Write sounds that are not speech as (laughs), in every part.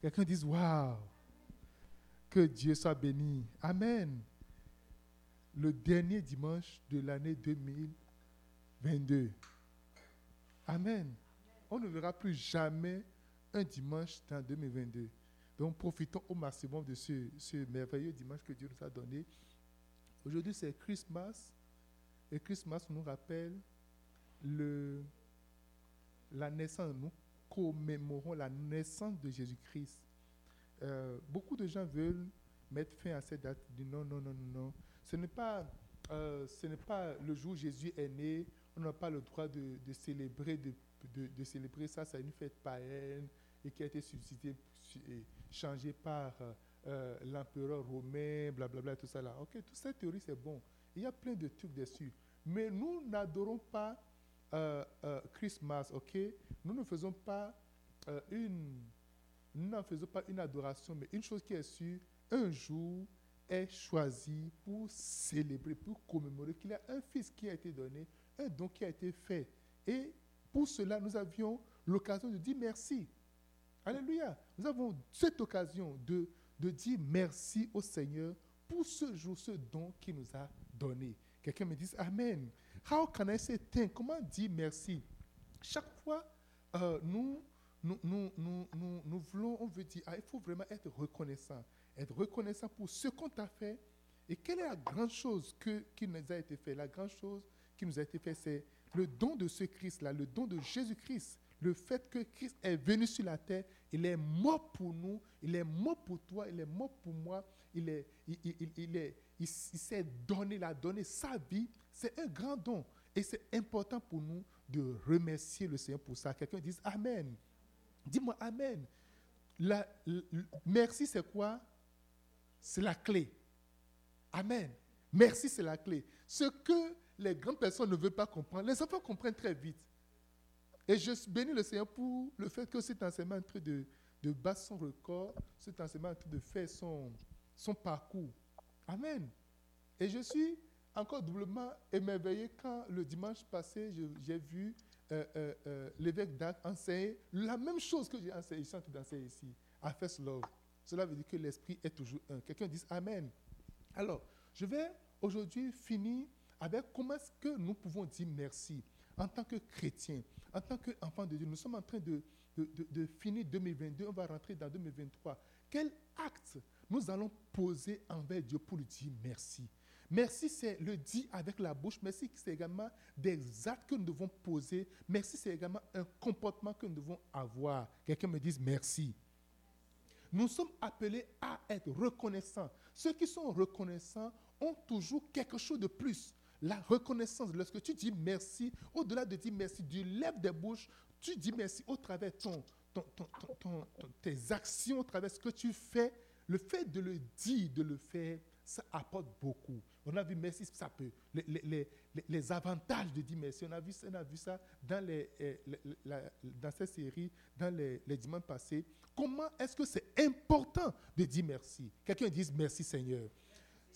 Quelqu'un dise Waouh Que Dieu soit béni. Amen. Le dernier dimanche de l'année 2022. Amen. On ne verra plus jamais un dimanche dans 2022. Donc profitons au maximum de ce, merveilleux dimanche que Dieu nous a donné. Aujourd'hui, c'est Christmas. Et Christmas nous rappelle le, la naissance. Nous commémorons la naissance de Jésus-Christ. Euh, beaucoup de gens veulent mettre fin à cette date. Non, non, non, non. Ce n'est pas, euh, pas le jour où Jésus est né. On n'a pas le droit de, célébrer, de, célébrer ça. C'est une fête païenne et qui a été suscitée, changée par euh, l'empereur romain, blablabla, tout ça là. Ok, toute cette théorie, c'est bon. Il y a plein de trucs dessus. Mais nous n'adorons pas euh, euh, Christmas, ok? Nous ne faisons pas euh, une... Nous n'en faisons pas une adoration, mais une chose qui est sûre, un jour est choisi pour célébrer, pour commémorer qu'il y a un fils qui a été donné, un don qui a été fait. Et pour cela, nous avions l'occasion de dire merci. Alléluia. Nous avons cette occasion de, de dire merci au Seigneur pour ce jour, ce don qu'il nous a donné. Quelqu'un me dit Amen. How can I say thank? Comment dire merci? Chaque fois, euh, nous, nous, nous, nous, nous, nous voulons, on veut dire, ah, il faut vraiment être reconnaissant. Être reconnaissant pour ce qu'on t'a fait. Et quelle est la grande chose que, qui nous a été faite? La grande chose qui nous a été faite, c'est le don de ce Christ-là, le don de Jésus-Christ. Le fait que Christ est venu sur la terre, il est mort pour nous, il est mort pour toi, il est mort pour moi, il il, il, il est, il, s'est donné, il a donné sa vie. C'est un grand don. Et c'est important pour nous de remercier le Seigneur pour ça. Quelqu'un dise Amen. Dis-moi Amen. Merci, c'est quoi? C'est la clé. Amen. Merci, c'est la clé. Ce que les grandes personnes ne veulent pas comprendre, les enfants comprennent très vite. Et je bénis le Seigneur pour le fait que cet enseignement est en train de, battre son record, cet enseignement est en train de faire son, parcours. Amen. Et je suis encore doublement émerveillé quand le dimanche passé, j'ai vu euh, euh, euh, l'évêque d'Arc enseigner la même chose que j'ai enseigné, je suis ici, à First Love. Cela veut dire que l'esprit est toujours un. Quelqu'un dit Amen. Alors, je vais aujourd'hui finir avec comment est-ce que nous pouvons dire merci en tant que chrétiens, en tant qu'enfants de Dieu. Nous sommes en train de, finir 2022, on va rentrer dans 2023. Quel acte nous allons poser envers Dieu pour lui dire merci? Merci, c'est le dire avec la bouche. Merci, c'est également des actes que nous devons poser. Merci, c'est également un comportement que nous devons avoir. Quelqu'un me dise merci. Nous sommes appelés à être reconnaissants. Ceux qui sont reconnaissants ont toujours quelque chose de plus. La reconnaissance, lorsque tu dis merci, au-delà de dire merci, du lèvres des bouches, tu dis merci au travers ton, ton, ton, tes actions, au travers ce que tu fais. Le fait de le dire, de le faire, ça apporte beaucoup. On a vu merci, ça peut. Les, les, les, les avantages de dire merci, on a vu, on a vu ça dans, les, la, dans cette série, dans les, dimanches passés. Comment est-ce que c'est important de dire merci? Quelqu'un dise merci Seigneur.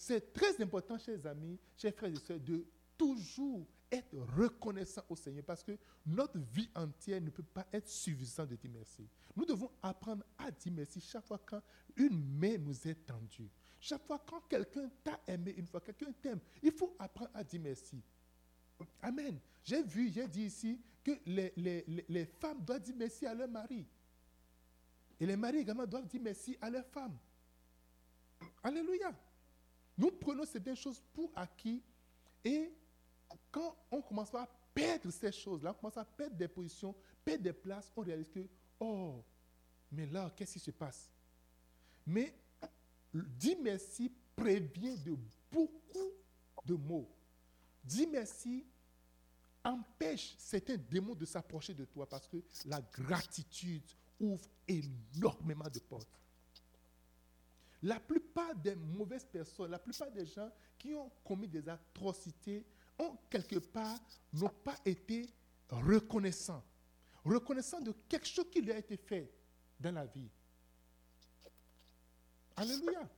C'est très important, chers amis, chers frères et sœurs, de toujours être reconnaissant au Seigneur parce que notre vie entière ne peut pas être suffisante de dire merci. Nous devons apprendre à dire merci chaque fois quand une main nous est tendue. Chaque fois quand quelqu'un t'a aimé une fois, quelqu'un t'aime, il faut apprendre à dire merci. Amen. J'ai vu, j'ai dit ici que les, les, les, femmes doivent dire merci à leur mari. Et les maris également doivent dire merci à leur femme. Alléluia. Nous prenons certaines choses pour acquis et quand on commence à perdre ces choses-là, on commence à perdre des positions, perdre des places, on réalise que, oh, mais là, qu'est-ce qui se passe? Mais dis merci prévient de beaucoup de mots. Dis merci empêche certains démons de s'approcher de toi parce que la gratitude ouvre énormément de portes. La plupart des mauvaises personnes, la plupart des gens qui ont commis des atrocités ont quelque part n'ont pas été reconnaissants. Reconnaissants de quelque chose qui lui a été fait dans la vie. Alléluia.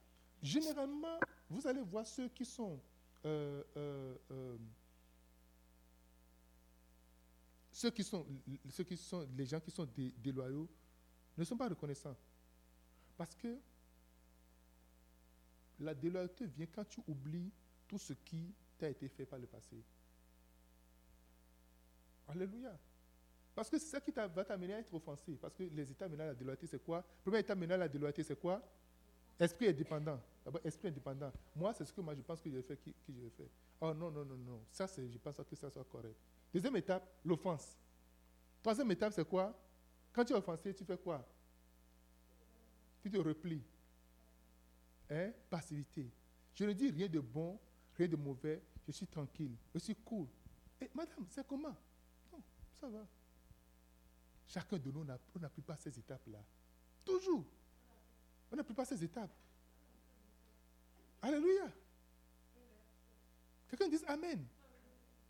Généralement, vous allez voir ceux qui sont euh, euh, euh, ceux qui sont ceux qui sont les gens qui sont déloyaux ne sont pas reconnaissants. Parce que la déloyauté vient quand tu oublies tout ce qui t'a été fait par le passé. Alléluia. Parce que c'est ça qui va t'amener à être offensé. Parce que les états menant à la déloyauté, c'est quoi? Le premier état menant à la déloyauté, c'est quoi? Esprit indépendant. D'abord, esprit indépendant. Moi, c'est ce que moi je pense que je vais faire. Oh non, non, non, non. Ça, c'est, je pense que ça soit correct. Deuxième étape, l'offense. Troisième étape, c'est quoi? Quand tu es offensé, tu fais quoi? Tu te replies. Hein? Passivité. Je ne dis rien de bon, rien de mauvais. Je suis tranquille. Je suis cool. Et madame, c'est comment? Non, ça va. Chacun de nous, n'a plus pas ces étapes-là. Toujours. On n'a plus pas ces étapes. Alléluia. Quelqu'un dit Amen.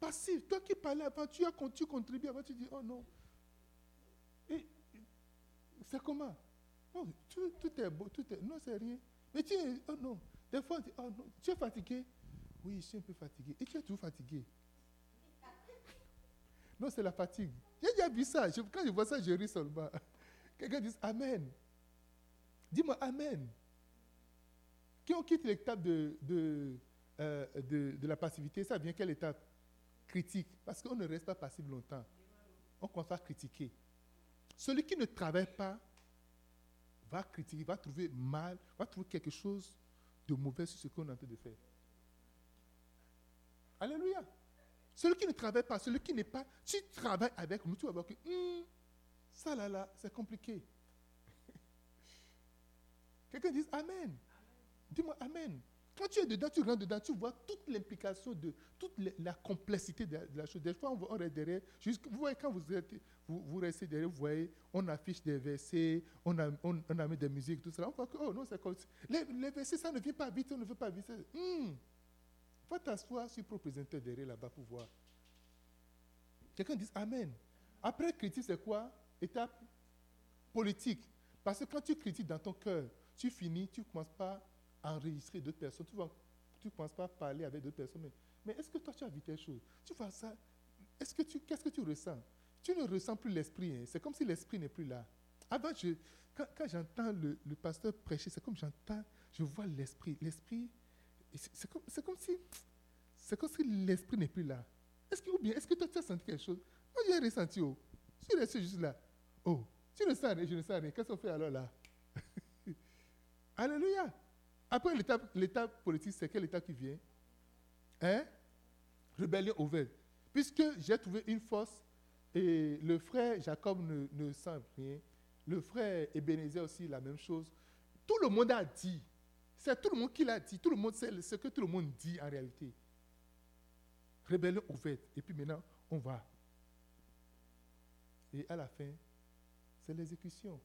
Passif. Toi qui parlais avant, tu as tu contribues avant, tu dis Oh non. C'est comment? Oh, tout, est beau, tout est. Non, c'est rien. Mais tu es. Oh non. Des fois, oh non. Tu es fatigué Oui, je suis un peu fatigué. Et tu es tout fatigué. (laughs) Non, c'est la fatigue. J'ai déjà vu ça. quand je vois ça, je ris seulement. (laughs) Quelqu'un dit Amen. Dis-moi Amen. Quand on quitte l'étape de, euh, de, de, la passivité, ça vient quelle étape? Critique. Parce qu'on ne reste pas passif longtemps. On commence à critiquer. Celui qui ne travaille pas va critiquer, va trouver mal, va trouver quelque chose de mauvais sur ce qu'on est en train de faire. Alléluia. Celui qui ne travaille pas, celui qui n'est pas, tu travailles avec nous, tu vas voir que hmm, ça là, là, c'est compliqué. (laughs) Quelqu'un dit Amen. Dis-moi Amen. Quand tu es dedans, tu rentres dedans, tu vois toute l'implication de toute la complexité de la, chose. Des fois, on, on derrière. vous voyez, quand vous, êtes, vous, restez derrière, vous voyez, on affiche des versets, on a, on, a mis des musiques, tout ça. On voit que, oh non, c'est comme les, les, versets, ça ne vient pas vite, on ne veut pas vite. Hmm. Va t'asseoir sur le derrière là-bas pour voir. Quelqu'un dit Amen. Après, critique, c'est quoi? Étape politique. Parce que quand tu critiques dans ton cœur, tu finis, tu ne commences pas enregistrer d'autres personnes, tu ne commences pas à parler avec d'autres personnes. Mais, est-ce que toi, tu as vu telle chose? Tu vois ça Est-ce que tu, Qu'est-ce que tu ressens? Tu ne ressens plus l'esprit. Hein. C'est comme si l'esprit n'est plus là. Avant, quand, j'entends le, pasteur prêcher, c'est comme j'entends, je vois l'esprit. L'esprit, c'est comme, comme, si, si l'esprit n'est plus là. Est-ce que, ou bien, est-ce que toi, tu as senti quelque chose? Moi, j'ai ressenti, oh. Je suis resté juste là. Oh, tu ne sens rien, je ne sens rien. Qu'est-ce qu'on fait alors là? (laughs) Alléluia. Après l'étape politique, c'est quelle étape qui vient Hein Rébellion ouverte. Puisque j'ai trouvé une force et le frère Jacob ne, ne sent rien, le frère Ebenezer aussi la même chose. Tout le monde a dit. C'est tout le monde qui l'a dit. Tout le monde sait ce que tout le monde dit en réalité. Rébellion ouverte. Et puis maintenant, on va. Et à la fin, c'est l'exécution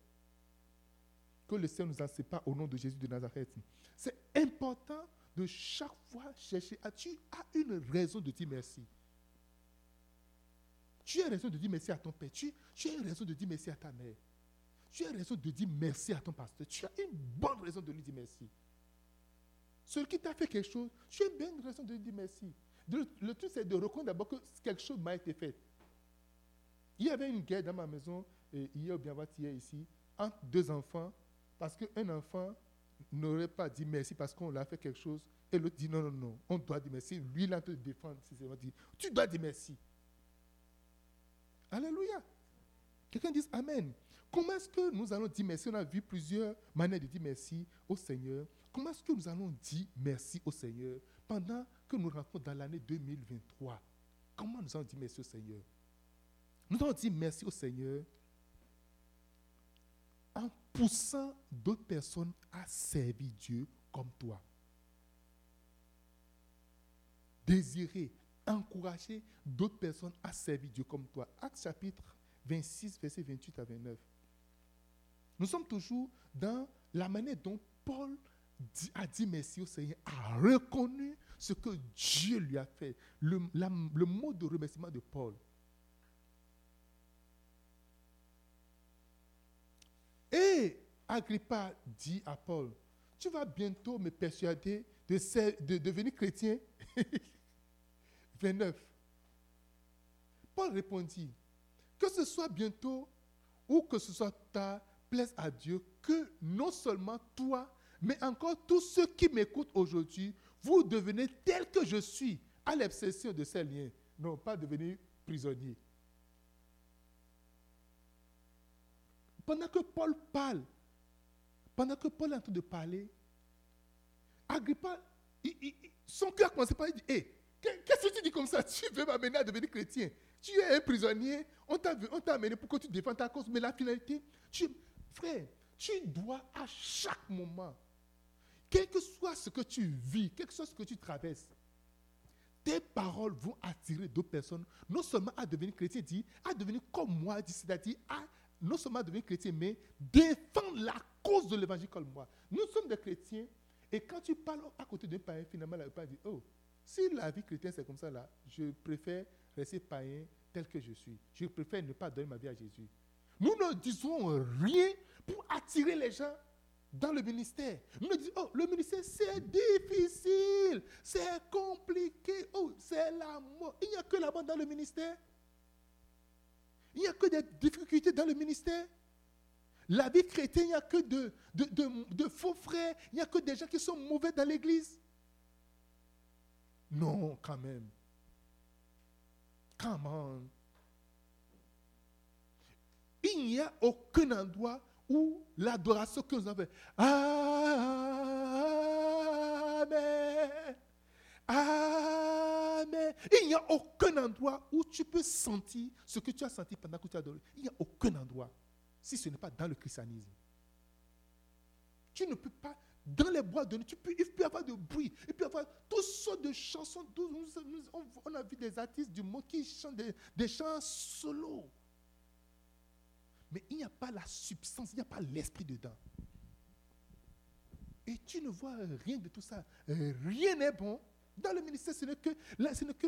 que le Seigneur nous en sépare au nom de Jésus de Nazareth. C'est important de chaque fois chercher tu as une raison de dire merci. Tu as raison de dire merci à ton père. Tu, tu as raison de dire merci à ta mère. Tu as raison de dire merci à ton pasteur. Tu as une bonne raison de lui dire merci. Celui qui t'a fait quelque chose, tu as une raison de lui dire merci. Le, tout, c'est de reconnaître d'abord que quelque chose m'a été fait. Il y avait une guerre dans ma maison, hier ou bien avant-hier ici, entre deux enfants parce qu'un enfant n'aurait pas dit merci parce qu'on l'a fait quelque chose et l'autre dit non, non, non, on doit dire merci. Lui, il a te défendre. Dit, tu dois dire merci. Alléluia. Quelqu'un dit Amen. Comment est-ce que nous allons dire merci? On a vu plusieurs manières de dire merci au Seigneur. Comment est-ce que nous allons dire merci au Seigneur pendant que nous rentrons dans l'année 2023 Comment nous allons dire merci au Seigneur? Nous allons dire merci au Seigneur en poussant d'autres personnes à servir Dieu comme toi. Désirer, encourager d'autres personnes à servir Dieu comme toi. Acte chapitre 26, verset 28 à 29. Nous sommes toujours dans la manière dont Paul a dit merci au Seigneur, a reconnu ce que Dieu lui a fait. Le, le mot de remerciement de Paul. Et Agrippa dit à Paul, tu vas bientôt me persuader de, devenir chrétien. (laughs) 29. Paul répondit, que ce soit bientôt ou que ce soit tard, plaise à Dieu que non seulement toi, mais encore tous ceux qui m'écoutent aujourd'hui, vous devenez tel que je suis, à l'exception de ces liens. Non, pas devenir prisonnier. Pendant que Paul parle, pendant que Paul est en train de parler, Agrippa, son cœur commence par dire Hé, qu'est-ce que tu dis comme ça? Tu veux m'amener à devenir chrétien. Tu es un prisonnier, on t'a amené pour que tu défends ta cause, mais la finalité, tu, frère, tu dois à chaque moment, quel que soit ce que tu vis, quel que soit ce que tu traverses, tes paroles vont attirer d'autres personnes, non seulement à devenir chrétien, dit, à devenir comme moi, c'est-à-dire à non seulement devenir chrétien, mais défendre la cause de l'évangile comme moi. Nous sommes des chrétiens, et quand tu parles à côté d'un païen, finalement, la païen dit, oh, si la vie chrétienne c'est comme ça là, je préfère rester païen tel que je suis. Je préfère ne pas donner ma vie à Jésus. Nous ne disons rien pour attirer les gens dans le ministère. Nous disons, oh, le ministère, c'est difficile, c'est compliqué, oh, c'est la mort. Il n'y a que la mort dans le ministère. Il n'y a que des difficultés dans le ministère. La vie chrétienne, il n'y a que de, faux frères, il n'y a que des gens qui sont mauvais dans l'église. Non, quand même. Comment Il n'y a aucun endroit où l'adoration que nous avons. Amen. Amen. Il n'y a aucun endroit où tu peux sentir ce que tu as senti pendant que tu as adoré. Il n'y a aucun endroit si ce n'est pas dans le christianisme. Tu ne peux pas, dans les bois de nuit, tu peux, il peut y avoir de bruit, il peut y avoir toutes sortes de chansons. on, a vu des artistes du monde qui chantent des, des chants solo. Mais il n'y a pas la substance, il n'y a pas l'esprit dedans. Et tu ne vois rien de tout ça. Rien n'est bon. Dans le ministère, ce n'est que, ce n'est que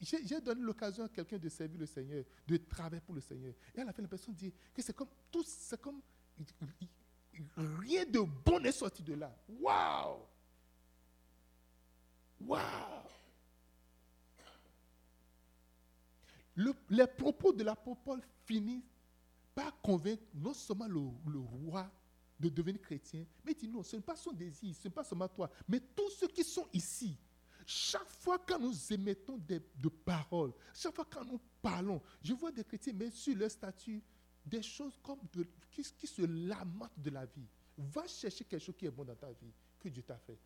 j'ai donné l'occasion à quelqu'un de servir le Seigneur, de travailler pour le Seigneur. Et à la fin, la personne dit que c'est comme tout, c'est comme rien de bon n'est sorti de là. Waouh! Waouh! les propos de l'apôtre Paul finissent pas convaincre non seulement le, roi de devenir chrétien, mais il dit non, ce n'est pas son désir, ce n'est pas seulement toi, mais tous ceux qui sont ici. Chaque fois que nous émettons des, de paroles, chaque fois que nous parlons, je vois des chrétiens mettre sur leur statut des choses comme qui, qui se lamentent de la vie. Va chercher quelque chose qui est bon dans ta vie, que Dieu t'a fait.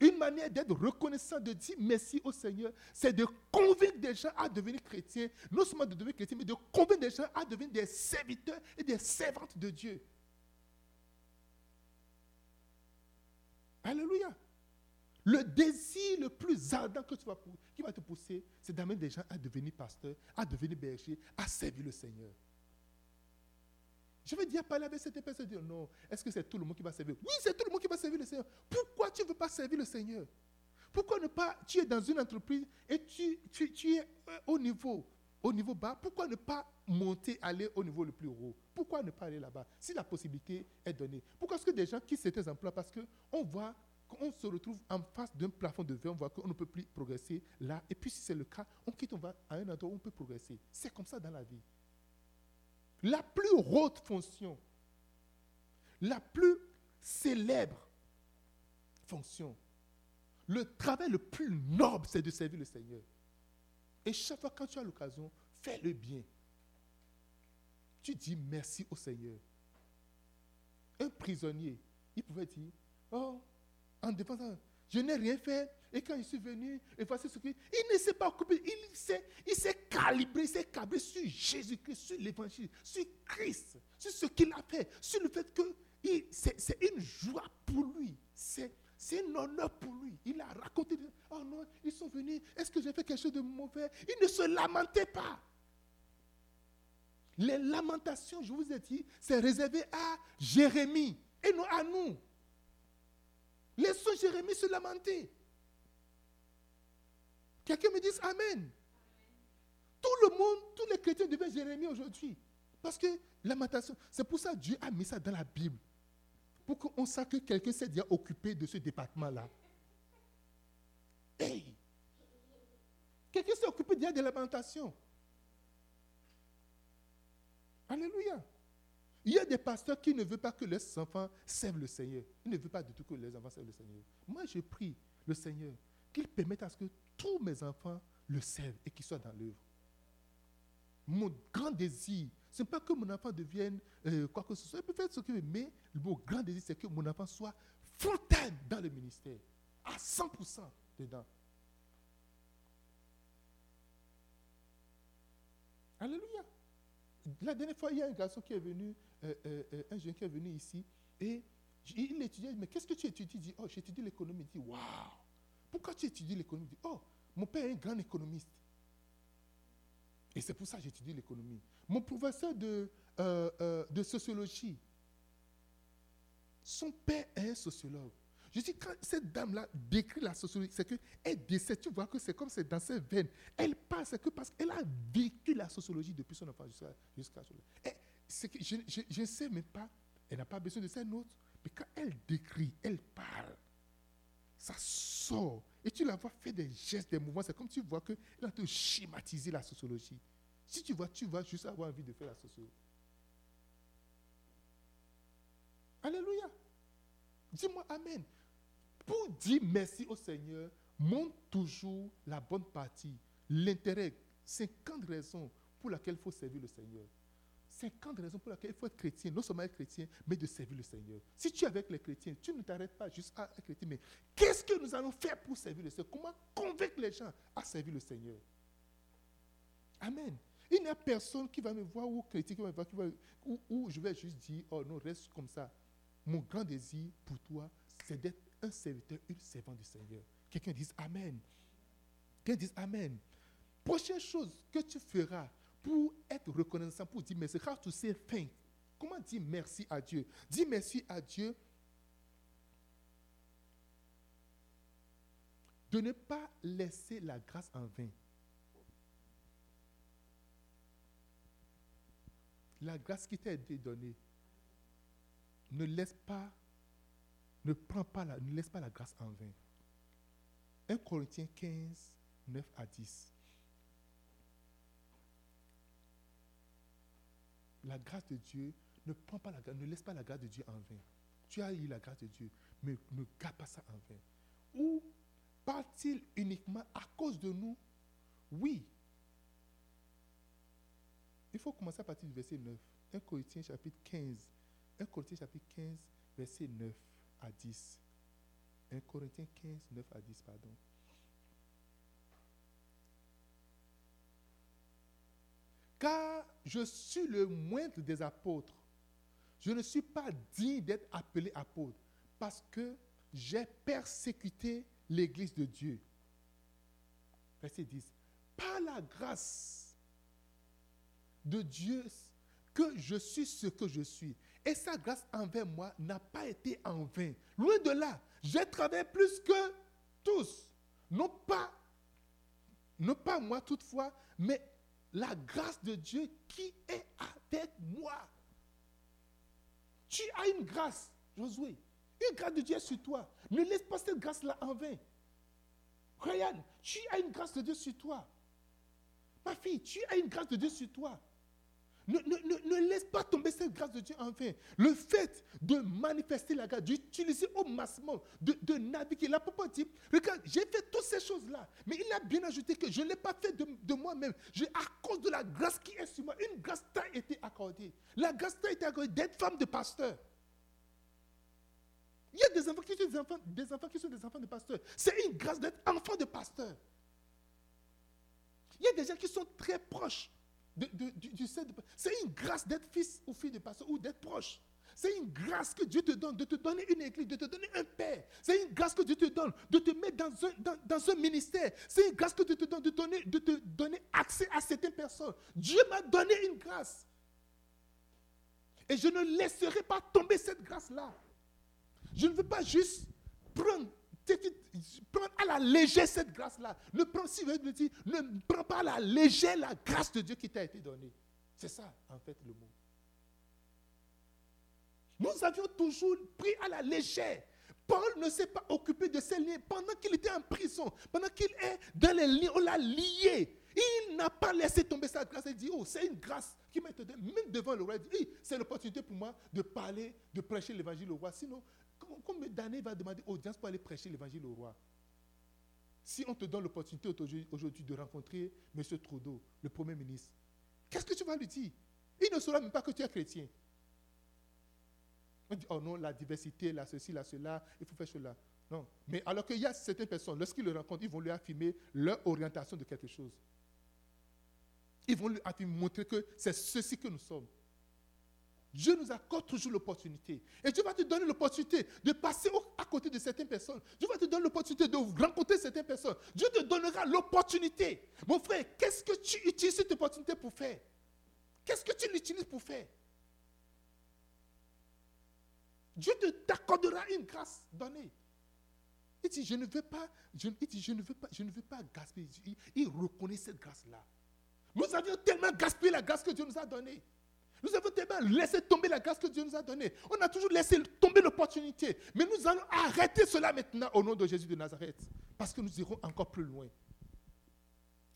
Une manière d'être reconnaissant, de dire merci au Seigneur, c'est de convaincre des gens à devenir chrétiens. Non seulement de devenir chrétiens, mais de convaincre des gens à devenir des serviteurs et des servantes de Dieu. Alléluia. Le désir le plus ardent que tu vas, qui va te pousser, c'est d'amener des gens à devenir pasteurs, à devenir bergers, à servir le Seigneur. Je vais dire, parler avec cette personne, dire non, est-ce que c'est tout le monde qui va servir? Oui, c'est tout le monde qui va servir le Seigneur. Pourquoi tu ne veux pas servir le Seigneur? Pourquoi ne pas, tu es dans une entreprise et tu, tu, es euh, au niveau, au niveau bas, pourquoi ne pas monter, aller au niveau le plus haut? Pourquoi ne pas aller là-bas? Si la possibilité est donnée. Pourquoi est-ce que des gens quittent certains emplois? Parce qu'on voit qu'on se retrouve en face d'un plafond de verre, on voit qu'on ne peut plus progresser là. Et puis si c'est le cas, on quitte, on va à un endroit où on peut progresser. C'est comme ça dans la vie la plus haute fonction, la plus célèbre fonction, le travail le plus noble, c'est de servir le Seigneur. Et chaque fois quand tu as l'occasion, fais le bien. Tu dis merci au Seigneur. Un prisonnier, il pouvait dire, oh, en je n'ai rien fait, et quand je suis venu, ce il ne s'est pas occupé, il s'est, il calibré, il s'est câblé sur Jésus-Christ, sur l'évangile, sur Christ, sur ce qu'il a fait, sur le fait que c'est, une joie pour lui, c'est, c'est un honneur pour lui. Il a raconté, oh non, ils sont venus, est-ce que j'ai fait quelque chose de mauvais? Il ne se lamentait pas. Les lamentations, je vous ai dit, c'est réservé à Jérémie et non à nous. Laissons Jérémie se lamenter. Quelqu'un me dise Amen. Tout le monde, tous les chrétiens deviennent Jérémie aujourd'hui. Parce que lamentation, c'est pour ça que Dieu a mis ça dans la Bible. Pour qu'on sache que quelqu'un s'est déjà occupé de ce département-là. Hey! Quelqu'un s'est occupé déjà de lamentation. Alléluia. Il y a des pasteurs qui ne veulent pas que leurs enfants servent le Seigneur. Ils ne veulent pas du tout que leurs enfants servent le Seigneur. Moi, je prie le Seigneur qu'il permette à ce que tous mes enfants le servent et qu'ils soient dans l'œuvre. Mon grand désir, ce n'est pas que mon enfant devienne euh, quoi que ce soit. Il peut faire ce qu'il veut, mais mon grand désir, c'est que mon enfant soit full-time dans le ministère, à 100% dedans. Alléluia. La dernière fois, il y a un garçon qui est venu, euh, euh, euh, un jeune qui est venu ici, et il étudiait, mais qu'est-ce que tu étudies? Il dit, oh, j'étudie l'économie. Il dit, waouh, pourquoi tu étudies l'économie? Il dit, oh, mon père est un grand économiste. Et c'est pour ça que j'étudie l'économie. Mon professeur de, de sociologie, son père est un sociologue. Je dis, quand cette dame-là décrit la sociologie, c'est qu'elle décède. Tu vois que c'est comme c'est dans ses veines. Elle parle, c'est que parce qu'elle a vécu la sociologie depuis son enfance jusqu'à jusqu je, ne sais même pas, elle n'a pas besoin de ses notes, mais quand elle décrit, elle parle, ça sort. Et tu la vois faire des gestes, des mouvements. C'est comme tu vois qu'elle a te schématiser la sociologie. Si tu vois, tu vas juste avoir envie de faire la sociologie. Alléluia. Dis-moi Amen pour dire merci au Seigneur, montre toujours la bonne partie, l'intérêt, 50 raisons pour lesquelles il faut servir le Seigneur. 50 raisons pour lesquelles il faut être chrétien, non seulement être chrétien, mais de servir le Seigneur. Si tu es avec les chrétiens, tu ne t'arrêtes pas juste à être chrétien, mais qu'est-ce que nous allons faire pour servir le Seigneur? Comment convaincre les gens à servir le Seigneur? Amen. Il n'y a personne qui va me voir ou chrétien qui va me voir, ou je vais juste dire, oh non, reste comme ça. Mon grand désir pour toi, c'est d'être un serviteur, une servante du Seigneur. Quelqu'un dise Amen. Quelqu'un dise Amen. Prochaine chose que tu feras pour être reconnaissant, pour dire merci, how to say thank. Comment dire merci à Dieu? Dis merci à Dieu de ne pas laisser la grâce en vain. La grâce qui t'a été donnée, ne laisse pas ne, prends pas la, ne laisse pas la grâce en vain. 1 Corinthiens 15, 9 à 10. La grâce de Dieu, ne laisse pas la grâce de Dieu en vain. Tu as eu la grâce de Dieu, mais ne garde pas ça en vain. Ou part-il uniquement à cause de nous? Oui. Il faut commencer à partir du verset 9. 1 Corinthiens chapitre 15. 1 Corinthiens chapitre 15, verset 9 à 10. 1 Corinthiens 15, 9 à 10, pardon. Car je suis le moindre des apôtres. Je ne suis pas digne d'être appelé apôtre parce que j'ai persécuté l'Église de Dieu. Verset 10. Par la grâce de Dieu que je suis ce que je suis. Et sa grâce envers moi n'a pas été en vain. Loin de là, j'ai travaillé plus que tous. Non pas, non pas moi toutefois, mais la grâce de Dieu qui est avec moi. Tu as une grâce, Josué. Une grâce de Dieu est sur toi. Ne laisse pas cette grâce-là en vain. Ryan, tu as une grâce de Dieu sur toi. Ma fille, tu as une grâce de Dieu sur toi. Ne, laisse pas tomber cette grâce de Dieu en vain. Le fait de manifester la grâce, d'utiliser au maximum, de, naviguer. La papa dit, regarde, j'ai fait toutes ces choses-là, mais il a bien ajouté que je ne l'ai pas fait de, moi-même. À cause de la grâce qui est sur moi, une grâce t'a été accordée. La grâce t'a été accordée d'être femme de pasteur. Il y a des enfants qui sont des enfants, des enfants qui sont des enfants de pasteur. C'est une grâce d'être enfant de pasteur. Il y a des gens qui sont très proches C'est une grâce d'être fils ou fille de pasteur ou d'être proche. C'est une grâce que Dieu te donne de te donner une église, de te donner un père. C'est une grâce que Dieu te donne de te mettre dans un, ministère. C'est une grâce que Dieu te donne de, de te donner accès à certaines personnes. Dieu m'a donné une grâce. Et je ne laisserai pas tomber cette grâce-là. Je ne veux pas juste prendre prends à la légère cette grâce-là. Ne prends, si dire, ne prends pas à la légère la grâce de Dieu qui t'a été donnée. C'est ça, en fait, le mot. Nous avions toujours pris à la légère. Paul ne s'est pas occupé de ses liens pendant qu'il était en prison, pendant qu'il est dans les liens, on l'a lié. Il n'a pas laissé tomber sa grâce. Il dit, oh, c'est une grâce qui m'a été donnée. Même devant le roi, il dit, c'est l'opportunité pour moi de parler, de prêcher l'évangile au roi. Sinon, combien d'années va demander audience pour aller prêcher l'évangile au roi? Si on te donne l'opportunité aujourd'hui de rencontrer M. Trudeau, le Premier ministre, qu'est-ce que tu vas lui dire? Il ne saura même pas que tu es chrétien. On dit, oh non, la diversité, la ceci, la cela, il faut faire cela. Non. Mais alors qu'il y a certaines personnes, lorsqu'ils le rencontrent, ils vont lui affirmer leur orientation de quelque chose. Ils vont lui affirmer, montrer que c'est ceci que nous sommes. Dieu nous accorde toujours l'opportunité. Et Dieu va te donner l'opportunité de passer à côté de certaines personnes. Dieu va te donner l'opportunité de rencontrer certaines personnes. Dieu te donnera l'opportunité. Mon frère, qu'est-ce que tu utilises cette opportunité pour faire? Qu'est-ce que tu l'utilises pour faire? Dieu t'accordera une grâce donnée. Il dit, je ne veux pas, je, dit, je ne veux pas, gaspiller. Il, reconnaît cette grâce-là. Nous avions tellement gaspillé la grâce que Dieu nous a donnée. Nous avons tellement laissé tomber la grâce que Dieu nous a donnée. On a toujours laissé tomber l'opportunité. Mais nous allons arrêter cela maintenant au nom de Jésus de Nazareth. Parce que nous irons encore plus loin.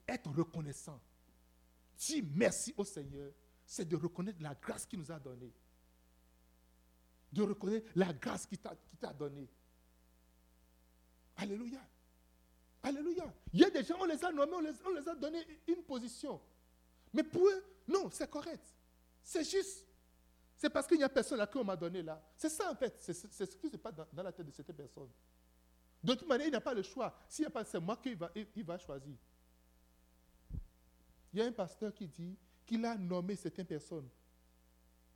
Être reconnaissant. Dire merci au Seigneur, c'est de reconnaître la grâce qu'il nous a donnée. De reconnaître la grâce qu'il t'a donnée. Alléluia. Alléluia. Il y a des gens, on les a nommés, on les, a donné une position. Mais pour eux, non, c'est correct. C'est juste. C'est parce qu'il n'y a personne à qui on m'a donné là. C'est ça en fait. C'est ce qui se passe dans, la tête de cette personne. De toute manière, il n'a pas le choix. S'il n'y a pas, c'est moi qui va, il va choisir. Il y a un pasteur qui dit qu'il a nommé certaines personnes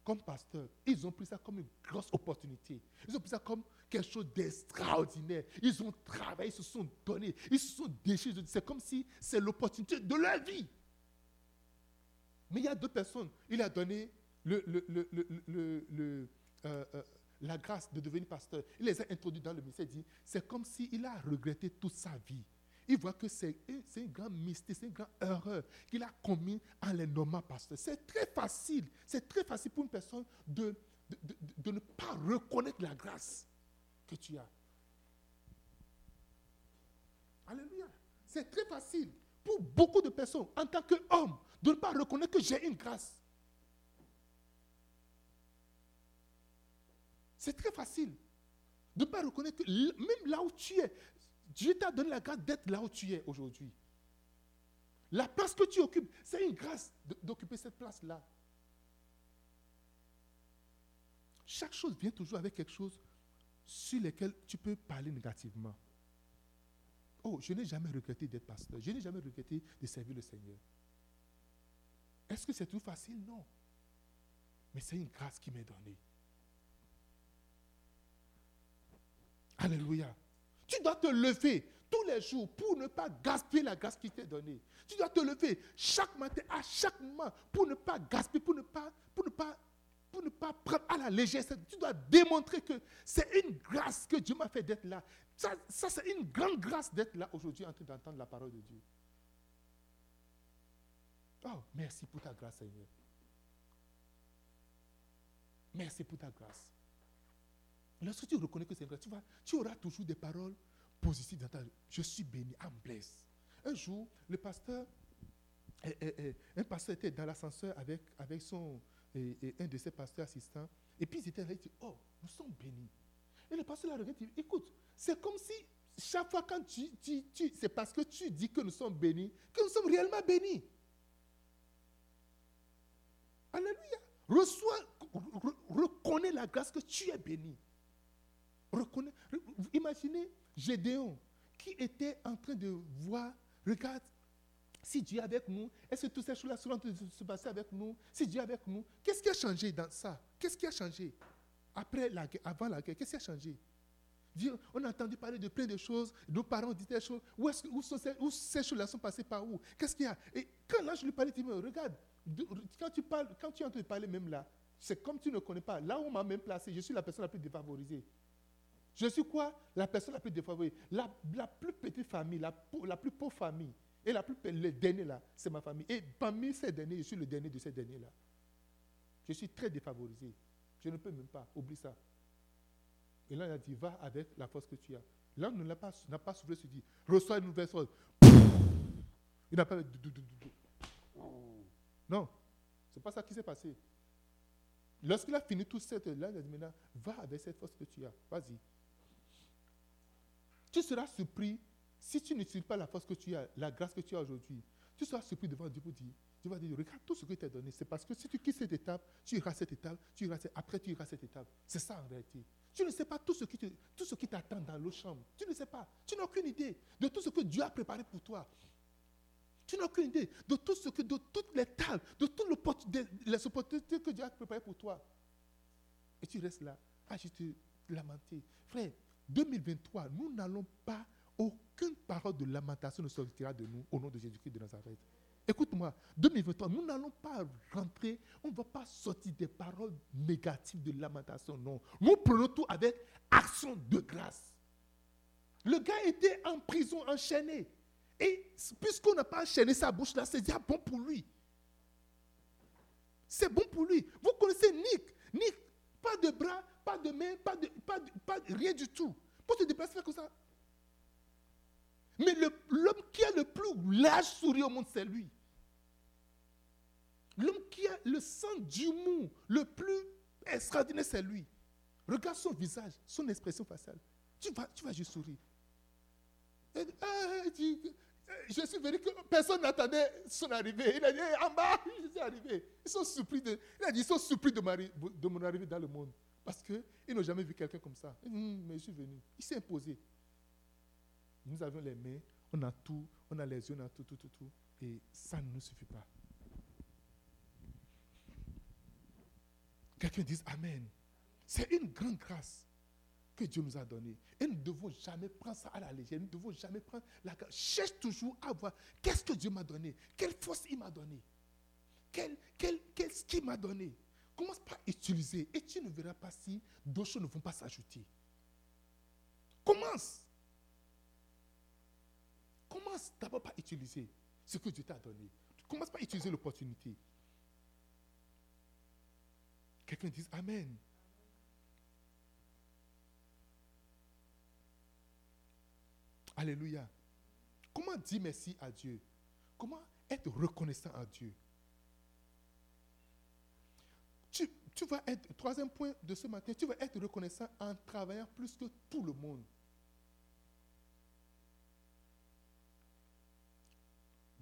comme pasteur. Ils ont pris ça comme une grosse opportunité. Ils ont pris ça comme quelque chose d'extraordinaire. Ils ont travaillé, ils se sont donnés, ils se sont déchirés. C'est comme si c'est l'opportunité de leur vie. Mais il y a deux personnes. Il a donné euh, euh, la grâce de devenir pasteur. Il les a introduits dans le ministère. dit, c'est comme s'il a regretté toute sa vie. Il voit que c'est un grand mystère, c'est une grande erreur qu'il a commis en les nommant pasteur. C'est très facile, c'est très facile pour une personne de, de ne pas reconnaître la grâce que tu as. Alléluia. C'est très facile pour beaucoup de personnes, en tant qu'homme, de ne pas reconnaître que j'ai une grâce. C'est très facile de ne pas reconnaître que même là où tu es, Dieu t'a donné la grâce d'être là où tu es aujourd'hui. La place que tu occupes, c'est une grâce d'occuper cette place-là. Chaque chose vient toujours avec quelque chose sur lesquels tu peux parler négativement. Oh, je n'ai jamais regretté d'être pasteur. Je n'ai jamais regretté de servir le Seigneur. Est-ce que c'est tout facile? Non. Mais c'est une grâce qui m'est donnée. Alléluia. Tu dois te lever tous les jours pour ne pas gaspiller la grâce qui t'est donnée. Tu dois te lever chaque matin, à chaque moment, pour ne pas gaspiller, pour ne pas, pour ne pas pour ne pas prendre à la légère. Tu dois démontrer que c'est une grâce que Dieu m'a fait d'être là. Ça, c'est une grande grâce d'être là aujourd'hui en train d'entendre la parole de Dieu. Oh, merci pour ta grâce, Seigneur. Merci pour ta grâce. Lorsque tu reconnais que c'est grâce, tu, tu auras toujours des paroles positives dans ta vie. Je suis béni, I'm blessed. Un jour, le pasteur, eh, eh, eh, un pasteur était dans l'ascenseur avec, avec son, un de ses pasteurs assistants. Et puis ils étaient là, ils disaient, oh, nous sommes bénis. Et le pasteur la regarde, il dit, écoute, c'est comme si chaque fois quand tu, tu, tu c'est parce que tu dis que nous sommes bénis, que nous sommes réellement bénis. Alléluia. Reçois, reconnais la grâce que tu es béni. Reconnais, imaginez Gédéon qui était en train de voir, regarde, si Dieu est avec nous, est-ce que toutes ces choses-là seront se passer avec nous? Si Dieu est avec nous, qu'est-ce qui a changé dans ça? Qu'est-ce qui a changé? Après la guerre, avant la guerre, qu'est-ce qui a changé? Dieu, on a entendu parler de plein de choses, nos parents disaient des choses. Où, est où, sont ces, où ces choses-là sont passées par où? Qu'est-ce qu'il y a? Et quand je lui parlais, il me regarde, quand tu, parles, quand tu entends parler même là, c'est comme tu ne connais pas. Là où on m'a même placé, je suis la personne la plus défavorisée. Je suis quoi? La personne la plus défavorisée. La, la plus petite famille, la, la plus pauvre famille. Et la plus, le dernier là, c'est ma famille. Et parmi ces derniers, je suis le dernier de ces derniers-là. Je suis très défavorisé. Je ne peux même pas. Oublie ça. Et là, il a dit, va avec la force que tu as. Là, on n'a pas, n'a pas soufflé, se dit, reçois une nouvelle force. Il n'a pas. Non, c'est pas ça qui s'est passé. Lorsqu'il a fini tout cette là, il a dit maintenant, va avec cette force que tu as. Vas-y. Tu seras surpris si tu n'utilises pas la force que tu as, la grâce que tu as aujourd'hui. Tu seras surpris devant Dieu pour dire, tu vas dire, regarde tout ce que tu as donné. C'est parce que si tu quittes cette étape, tu iras cette étape, tu iras cette, après tu iras cette étape. C'est ça en réalité. Tu ne sais pas tout ce qui, tout ce qui t'attend dans l'eau chambre. Tu ne sais pas. Tu n'as aucune idée de tout ce que Dieu a préparé pour toi. Tu n'as aucune idée de tout ce que, de toutes les tables, de toutes les opportunités que Dieu a préparées pour toi. Et tu restes là, à juste lamenter. Frère, 2023, nous n'allons pas, aucune parole de lamentation ne sortira de nous au nom de Jésus-Christ de Nazareth. Écoute-moi, 2023, nous n'allons pas rentrer, on ne va pas sortir des paroles négatives de lamentation, non. Nous prenons tout avec action de grâce. Le gars était en prison, enchaîné. Et puisqu'on n'a pas enchaîné sa bouche là, c'est déjà bon pour lui. C'est bon pour lui. Vous connaissez Nick. Nick, pas de bras, pas de main, pas de, pas, pas rien du tout. Pour se déplacer comme ça. Mais l'homme qui a le plus large sourire au monde, c'est lui. L'homme qui a le sang du mou le plus extraordinaire, c'est lui. Regarde son visage, son expression faciale. Tu vas, tu vas juste sourire. Ah, je suis venu que personne n'attendait son arrivée. Il a dit, en bas, (laughs) je suis arrivé. Ils sont surpris de, ils surpris de, mon arrivée dans le monde. Parce qu'ils n'ont jamais vu quelqu'un comme ça. Hum, mais je suis venu. Il s'est imposé. Nous avons les mains, on a tout, on a les yeux, on a tout, tout, tout, tout. Et ça ne nous suffit pas. Quelqu'un dise Amen. C'est une grande grâce que Dieu nous a donnée. Et nous ne devons jamais prendre ça à la légère. Nous ne devons jamais prendre la. Cherche toujours à voir qu'est-ce que Dieu m'a donné. Quelle force il m'a donné. Qu'est-ce qu'il m'a donné. Commence par utiliser. Et tu ne verras pas si d'autres choses ne vont pas s'ajouter. Commence. Commence d'abord par utiliser ce que Dieu t'a donné. Commence par utiliser l'opportunité. Quelqu'un dise Amen. Alléluia. Comment dire merci à Dieu? Comment être reconnaissant à Dieu? Tu, vas être, troisième point de ce matin, tu vas être reconnaissant en travaillant plus que tout le monde.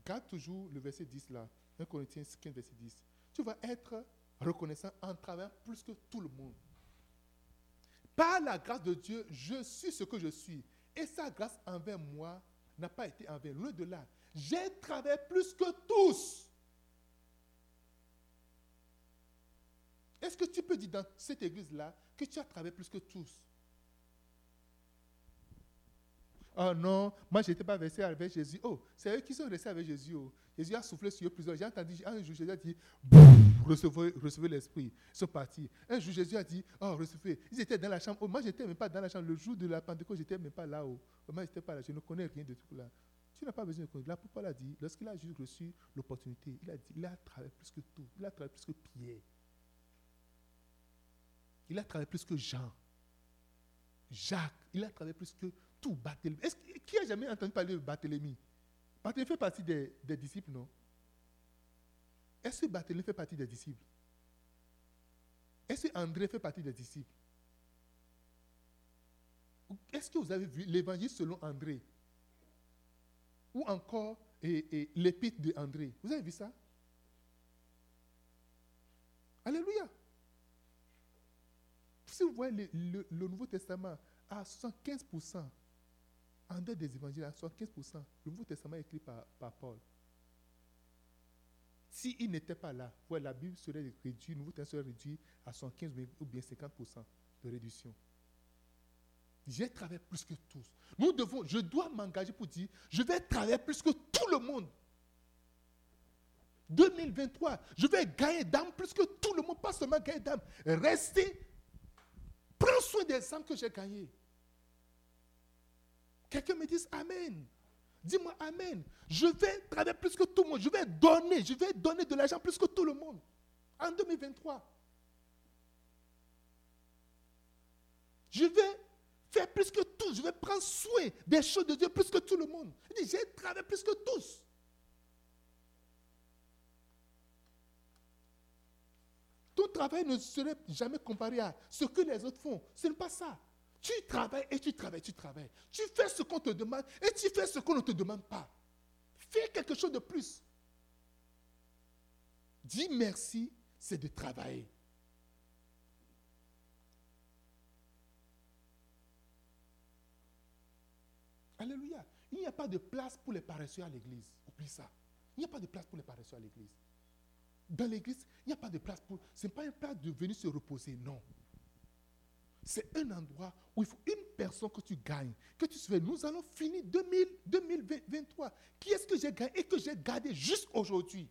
Garde toujours le verset 10 là, 1 Corinthiens 15, verset 10. Tu vas être reconnaissant en travaillant plus que tout le monde. Par la grâce de Dieu, je suis ce que je suis. Et sa grâce envers moi n'a pas été envers. Loin de là. J'ai travaillé plus que tous. Est-ce que tu peux dire dans cette église-là que tu as travaillé plus que tous? Oh non, moi je n'étais pas resté avec Jésus. Oh, c'est eux qui sont restés avec Jésus. Oh. Jésus a soufflé sur eux plusieurs. J'ai entendu un jour Jésus a dit recevez, recevez l'esprit. Ils sont partis. Un jour Jésus a dit Oh, recevez. Ils étaient dans la chambre. Oh, moi je n'étais même pas dans la chambre. Le jour de la Pentecôte, je n'étais même pas là. haut Moi je n'étais pas là. Je ne connais rien de tout là. Tu n'as pas besoin de connaître. Là, pourquoi l'a dit Lorsqu'il a juste reçu l'opportunité, il a dit Il a travaillé plus que tout. Il a travaillé plus que Pierre. Il a travaillé plus que Jean. Jacques. Il a travaillé plus que qui a jamais entendu parler de Barthélemy Barthélemy fait partie des, disciples, non? Est-ce que Barthélemy fait partie des disciples? Est-ce que André fait partie des disciples? Est-ce que vous avez vu l'évangile selon André? Ou encore l'épître de André? Vous avez vu ça? Alléluia. Si vous voyez le Nouveau Testament à 75%, en dehors des évangiles, à 75%, le Nouveau Testament est écrit par, Paul. S'il n'était pas là, la Bible serait réduite, le Nouveau Testament serait réduit à 75 ou bien 50% de réduction. J'ai travaillé plus que tous. Nous devons, je dois m'engager pour dire, je vais travailler plus que tout le monde. 2023, je vais gagner d'âme plus que tout le monde, pas seulement gagner d'âme. Rester, prends soin des âmes que j'ai gagnées. Quelqu'un me dise Amen. Dis-moi Amen. Je vais travailler plus que tout le monde. Je vais donner. Je vais donner de l'argent plus que tout le monde. En 2023. Je vais faire plus que tout. Je vais prendre soin des choses de Dieu plus que tout le monde. Il dit, j'ai travaillé plus que tous. Ton travail ne serait jamais comparé à ce que les autres font. Ce n'est pas ça. Tu travailles et tu travailles, tu travailles. Tu fais ce qu'on te demande et tu fais ce qu'on ne te demande pas. Fais quelque chose de plus. Dis merci, c'est de travailler. Alléluia. Il n'y a pas de place pour les paresseux à l'église. Oublie ça. Il n'y a pas de place pour les paresseux à l'église. Dans l'église, il n'y a pas de place pour. Ce n'est pas une place de venir se reposer, non. C'est un endroit où il faut une personne que tu gagnes, que tu fais. Nous allons finir 2000, 2023. Qui est-ce que j'ai gagné et que j'ai gardé jusqu'aujourd'hui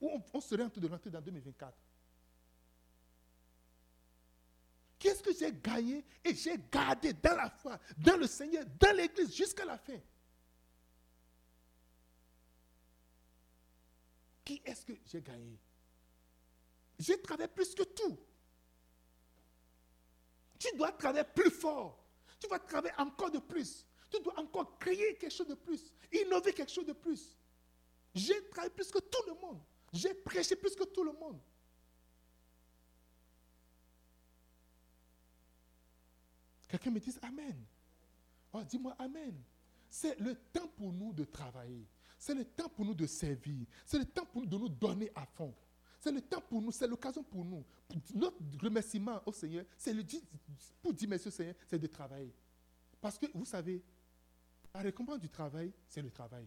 on, on serait en train de rentrer dans 2024 Qu'est-ce que j'ai gagné et j'ai gardé dans la foi, dans le Seigneur, dans l'Église jusqu'à la fin? Qui est-ce que j'ai gagné? J'ai travaillé plus que tout. Tu dois travailler plus fort. Tu vas travailler encore de plus. Tu dois encore créer quelque chose de plus. Innover quelque chose de plus. J'ai travaillé plus que tout le monde. J'ai prêché plus que tout le monde. Quelqu'un me dit Amen. Oh, dis-moi Amen. C'est le temps pour nous de travailler. C'est le temps pour nous de servir. C'est le temps pour nous de nous donner à fond. C'est le temps pour nous, c'est l'occasion pour nous. Notre remerciement au Seigneur, c'est le pour dire merci au Seigneur, c'est de travailler. Parce que vous savez, la récompense du travail, c'est le travail.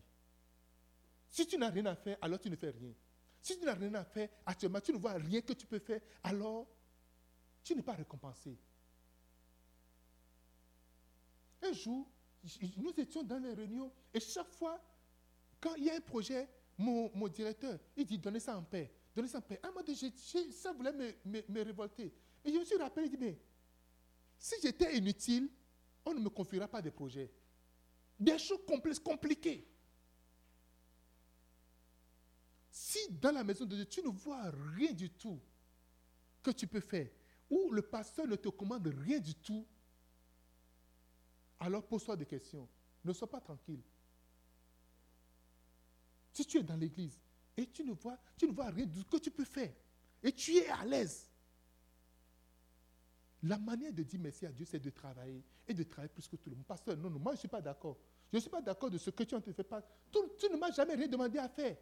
Si tu n'as rien à faire, alors tu ne fais rien. Si tu n'as rien à faire actuellement, tu ne vois rien que tu peux faire, alors tu n'es pas récompensé. Un jour, nous étions dans les réunions et chaque fois, quand il y a un projet, mon, mon directeur, il dit donnez ça en paix donner sa paix. Ça voulait me, révolter. Et je me suis rappelé, dit, mais si j'étais inutile, on ne me confiera pas des projets. Des choses complexes, compliquées. Si dans la maison de Dieu, tu ne vois rien du tout que tu peux faire, ou le pasteur ne te commande rien du tout, alors pose-toi des questions. Ne sois pas tranquille. Si tu es dans l'église, et tu ne vois, tu ne vois rien de ce que tu peux faire. Et tu es à l'aise. La manière de dire merci à Dieu, c'est de travailler et de travailler plus que tout le monde. Pasteur, non, non, moi je ne suis pas d'accord. Je ne suis pas d'accord de ce que tu ne te fais pas. Tu, ne m'as jamais rien demandé à faire.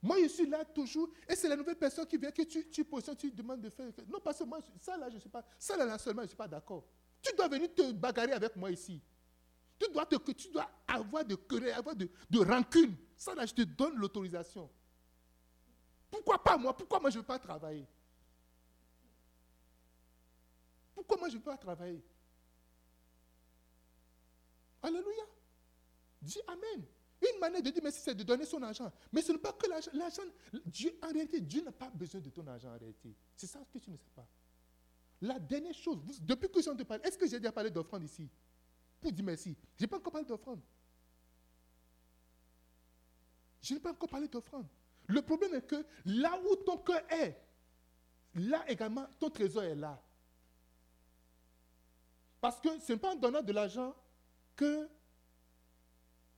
Moi, je suis là toujours, et c'est la nouvelle personne qui vient, que tu, tu poses, tu demandes de faire. Non, parce que moi, ça là, je ne suis pas. Ça là, seulement, je ne suis pas d'accord. Tu dois venir te bagarrer avec moi ici. Tu dois, tu dois avoir de querelle, avoir de, de rancune. Ça, là, je te donne l'autorisation. Pourquoi pas moi? Pourquoi moi je ne veux pas travailler? Pourquoi moi je ne veux pas travailler? Alléluia. Dis Amen. Une manière de dire merci, c'est de donner son argent. Mais ce n'est pas que l'argent. Dieu, en réalité, Dieu n'a pas besoin de ton argent en réalité. C'est ça que tu ne sais pas. La dernière chose, depuis que j'en te parle, est-ce que j'ai déjà parlé d'offrande ici? Pour dire merci. Je n'ai pas encore parlé d'offrande. Je n'ai pas encore parlé d'offrande. Le problème est que là où ton cœur est, là également, ton trésor est là. Parce que ce n'est pas en donnant de l'argent que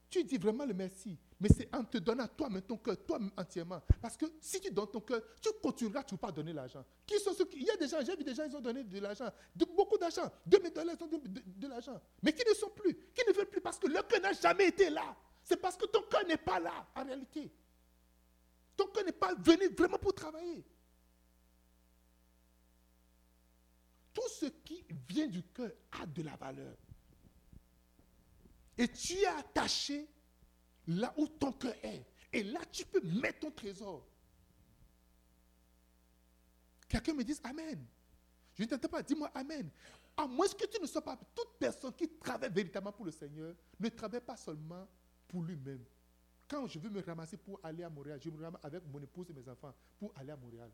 tu dis vraiment le merci. Mais c'est en te donnant toi-même ton cœur, toi-même entièrement. Parce que si tu donnes ton cœur, tu continueras, ne pas donner l'argent. Il y a des gens, j'ai vu des gens, ils ont donné de l'argent, beaucoup d'argent, 2000 dollars, ils ont donné de l'argent. Mais qui ne sont plus, qui ne veulent plus parce que leur cœur n'a jamais été là. C'est parce que ton cœur n'est pas là, en réalité. Ton cœur n'est pas venu vraiment pour travailler. Tout ce qui vient du cœur a de la valeur. Et tu es attaché là où ton cœur est. Et là, tu peux mettre ton trésor. Quelqu'un me dise Amen. Je ne t'entends pas, dis-moi Amen. À moins que tu ne sois pas. Toute personne qui travaille véritablement pour le Seigneur ne travaille pas seulement pour lui-même. Quand je veux me ramasser pour aller à Montréal, je me ramasse avec mon épouse et mes enfants pour aller à Montréal.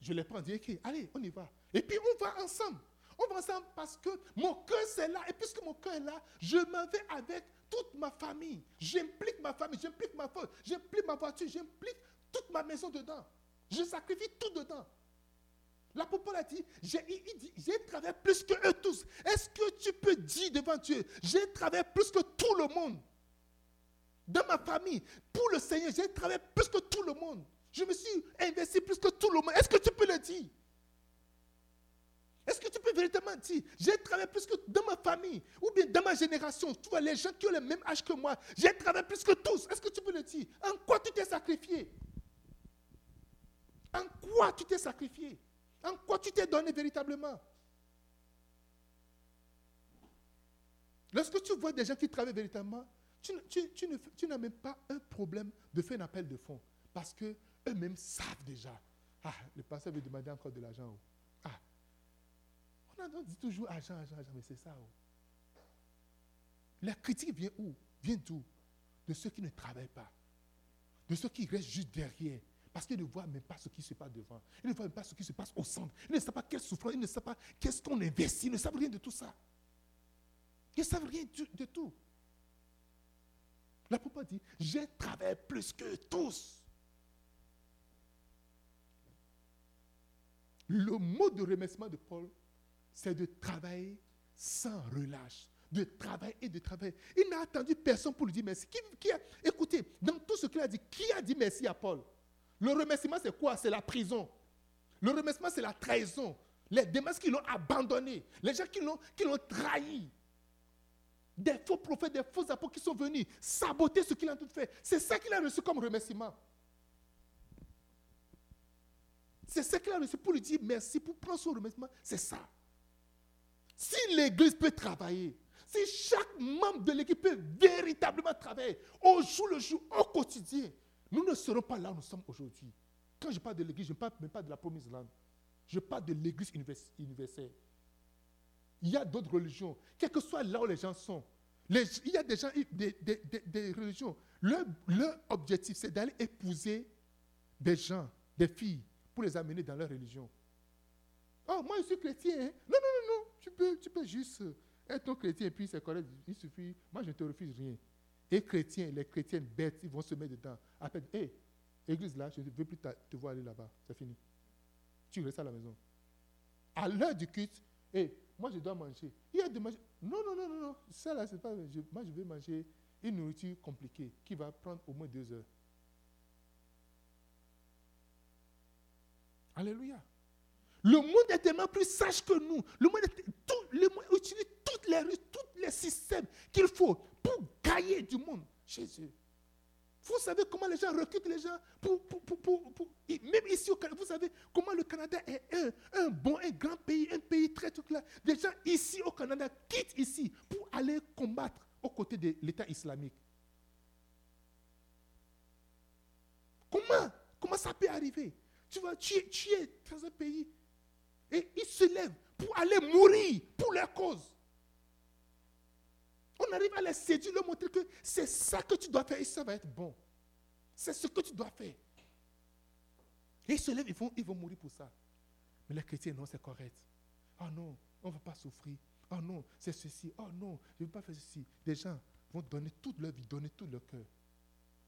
Je les prends, je dis, ok, allez, on y va. Et puis on va ensemble. On va ensemble parce que mon cœur c'est là. Et puisque mon cœur est là, je m'en vais avec toute ma famille. J'implique ma famille, j'implique ma femme, j'implique ma voiture, j'implique toute ma maison dedans. Je sacrifie tout dedans. L'apôtre a dit, j'ai travaillé plus que eux tous. Est-ce que tu peux dire devant Dieu, j'ai travaillé plus que tout le monde? Dans ma famille, pour le Seigneur, j'ai travaillé plus que tout le monde. Je me suis investi plus que tout le monde. Est-ce que tu peux le dire? Est-ce que tu peux véritablement dire J'ai travaillé plus que dans ma famille ou bien dans ma génération? Tu vois, les gens qui ont le même âge que moi, j'ai travaillé plus que tous. Est-ce que tu peux le dire? En quoi tu t'es sacrifié? En quoi tu t'es sacrifié? En quoi tu t'es donné véritablement? Lorsque tu vois des gens qui travaillent véritablement, tu, n'as même pas un problème de faire un appel de fonds. Parce qu'eux-mêmes savent déjà. Ah, le pasteur veut demander encore de l'argent. Oh. Ah, on, dit toujours argent, argent, argent, mais c'est ça. Oh. La critique vient où? Vient d'où? De ceux qui ne travaillent pas. De ceux qui restent juste derrière. Parce qu'ils ne voient même pas ce qui se passe devant. Ils ne voient même pas ce qui se passe au centre. Ils ne savent pas quelle souffrance, ils ne savent pas qu'est-ce qu'on investit. Ils ne savent rien de tout ça. Ils ne savent rien de tout. La plupart dit, j'ai travaillé plus que tous. Le mot de remerciement de Paul, c'est de travailler sans relâche. De travailler et de travailler. Il n'a attendu personne pour lui dire merci. Qui, a, écoutez, dans tout ce qu'il a dit, qui a dit merci à Paul? Le remerciement, c'est quoi? C'est la prison. Le remerciement, c'est la trahison. Les démons qui l'ont abandonné. Les gens qui l'ont trahi des faux prophètes, des faux apôtres qui sont venus saboter ce qu'il a tout fait. C'est ça qu'il a reçu comme remerciement. C'est ça qu'il a reçu pour lui dire merci, pour prendre son remerciement. C'est ça. Si l'Église peut travailler, si chaque membre de l'équipe peut véritablement travailler au jour le jour, au quotidien, nous ne serons pas là où nous sommes aujourd'hui. Quand je parle de l'Église, je ne parle même pas de la promise land. Je parle de l'Église universelle. Il y a d'autres religions, quel que soit là où les gens sont. il y a des gens, des, religions. Leur, objectif, c'est d'aller épouser des gens, des filles, pour les amener dans leur religion. Oh, moi, je suis chrétien. Hein. Non, non, non, non. Tu peux, tu peux juste être chrétien et puis c'est correct. Il suffit. Moi, je ne te refuse rien. Et chrétiens, les chrétiennes bêtes, ils vont se mettre dedans. Après, hé, église là, je ne veux plus te voir aller là-bas. C'est fini. Tu restes à la maison. À l'heure du culte, hé, moi je dois manger. Il y a de manger. Non, non, non, non, non. Ça là, c'est pas. moi je vais manger une nourriture compliquée qui va prendre au moins deux heures. Alléluia. Le monde est tellement plus sage que nous. Le monde, utilise toutes les, tous les systèmes qu'il faut pour gagner du monde eux. Vous savez comment les gens recrutent les gens pour, même ici au Canada, vous savez comment le Canada est un, bon, un grand pays, un pays très tout là. Des gens ici au Canada quittent ici pour aller combattre aux côtés de l'État islamique. Comment? Comment ça peut arriver? Tu vois, tu es dans un pays et ils se lèvent pour aller mourir pour leur cause. On arrive à les séduire, leur montrer que c'est ça que tu dois faire et ça va être bon. C'est ce que tu dois faire. Et ils se lèvent, ils vont, ils vont mourir pour ça. Mais les chrétiens, non, c'est correct. Oh non, on ne va pas souffrir. Oh non, c'est ceci. Oh non, je ne veux pas faire ceci. Des gens vont donner toute leur vie, donner tout leur cœur.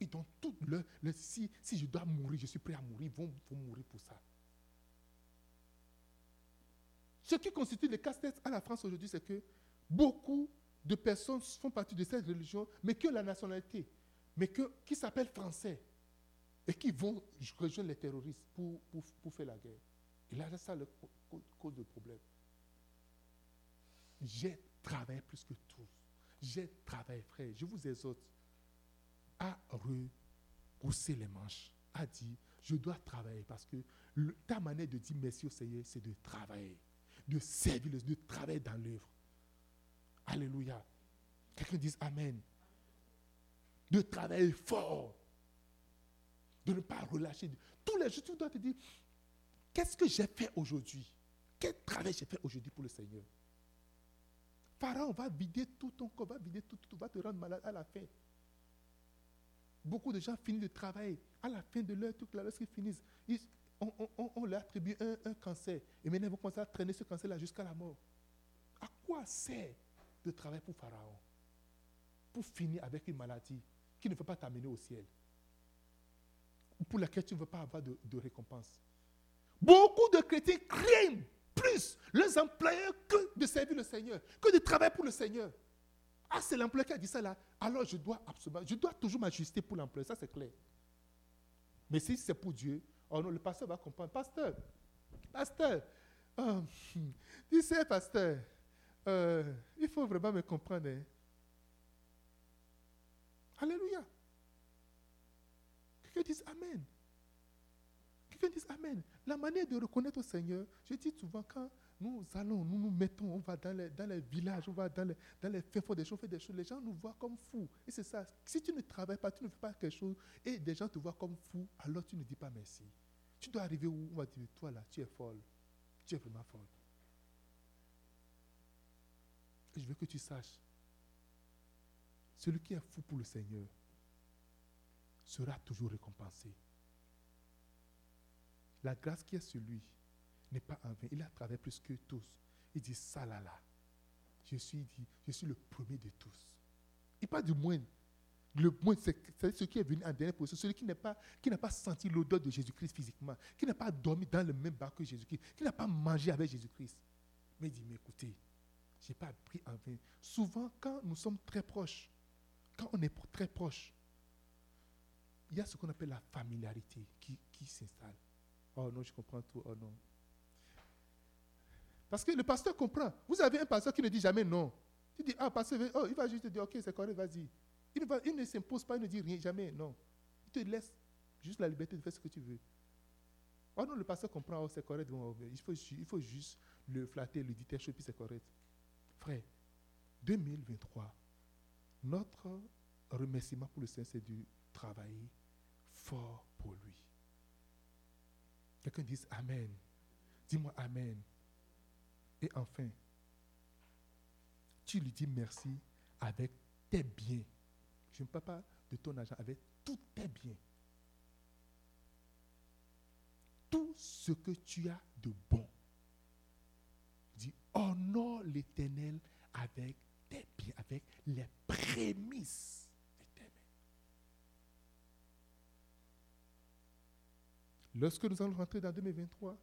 Ils donnent tout leur... si, si je dois mourir, je suis prêt à mourir, ils vont mourir pour ça. Ce qui constitue le casse-tête à la France aujourd'hui, c'est que beaucoup de personnes font partie de cette religion, mais qui ont la nationalité, mais que, qui s'appellent français, et qui vont rejoindre les terroristes pour, pour, faire la guerre. Et là, c'est ça le cause de problème. J'ai travaillé plus que tous. J'ai travaillé, frère. Je vous exhorte à repousser les manches, à dire, je dois travailler parce que ta manière de dire merci au Seigneur, c'est de travailler, de servir, de travailler dans l'œuvre. Alléluia. Quelqu'un dise Amen. De travailler fort. De ne pas relâcher. Tous les jours, tu dois te dire, qu'est-ce que j'ai fait aujourd'hui? Quel travail j'ai fait aujourd'hui pour le Seigneur? Pharaon va vider tout ton corps, va vider tout, tout, va te rendre malade à la fin. Beaucoup de gens finissent de travailler. À la fin de toute la lorsqu'ils finissent, on, leur attribue un, cancer. Et maintenant, ils vont commencer à traîner ce cancer-là jusqu'à la mort. À quoi sert de travail pour Pharaon, pour finir avec une maladie qui ne veut pas t'amener au ciel, pour laquelle tu ne veux pas avoir de, récompense? Beaucoup de chrétiens craignent plus leurs employeurs que de servir le Seigneur, que de travailler pour le Seigneur. Ah, c'est l'employeur qui a dit ça là. Alors je dois absolument, je dois toujours m'ajuster pour l'employeur, ça c'est clair. Mais si c'est pour Dieu, oh non, le pasteur va comprendre. Pasteur, pasteur, oh, tu sais, pasteur, euh, il faut vraiment me comprendre. Hein. Alléluia. Quelqu'un dise Amen. Quelqu'un dise Amen. La manière de reconnaître au Seigneur, je dis souvent quand nous allons, nous nous mettons, on va dans les, villages, on va dans les, dans les des choses, des choses, les gens nous voient comme fous. Et c'est ça. Si tu ne travailles pas, tu ne fais pas quelque chose, et des gens te voient comme fou, alors tu ne dis pas merci. Tu dois arriver où on va dire, toi là, tu es folle. Tu es vraiment folle. Et je veux que tu saches, celui qui est fou pour le Seigneur sera toujours récompensé. La grâce qui est sur lui n'est pas en vain. Il a travaillé plus que tous. Il dit, ça là là, je suis, dit, je suis le premier de tous. Il parle du moindre. Le moindre, c'est ce qui est venu en dernière position, celui qui n'a pas, qui pas senti l'odeur de Jésus-Christ physiquement, qui n'a pas dormi dans le même bar que Jésus-Christ, qui n'a pas mangé avec Jésus-Christ. Mais il dit, mais écoutez, je n'ai pas pris en vain. Souvent, quand nous sommes très proches, quand on est très proche, il y a ce qu'on appelle la familiarité qui, qui s'installe. Oh non, je comprends tout. Oh non. Parce que le pasteur comprend. Vous avez un pasteur qui ne dit jamais non. Tu dis, ah, pasteur, oh, il va juste te dire, ok, c'est correct, vas-y. Il, ne s'impose pas, il ne dit rien, jamais, non. Il te laisse juste la liberté de faire ce que tu veux. Oh non, le pasteur comprend, oh, c'est correct, il, faut, il faut juste le flatter, lui dire telle puis c'est correct. Frère, 2023, notre remerciement pour le Seigneur, c'est de travailler fort pour lui. Quelqu'un dise Amen. Dis-moi Amen. Et enfin, tu lui dis merci avec tes biens. Je ne parle pas de ton argent, avec tous tes biens. Tout ce que tu as de bon. Dis, honore l'Éternel avec tes biens, avec les prémices de tes mains. Lorsque nous allons rentrer dans 2023,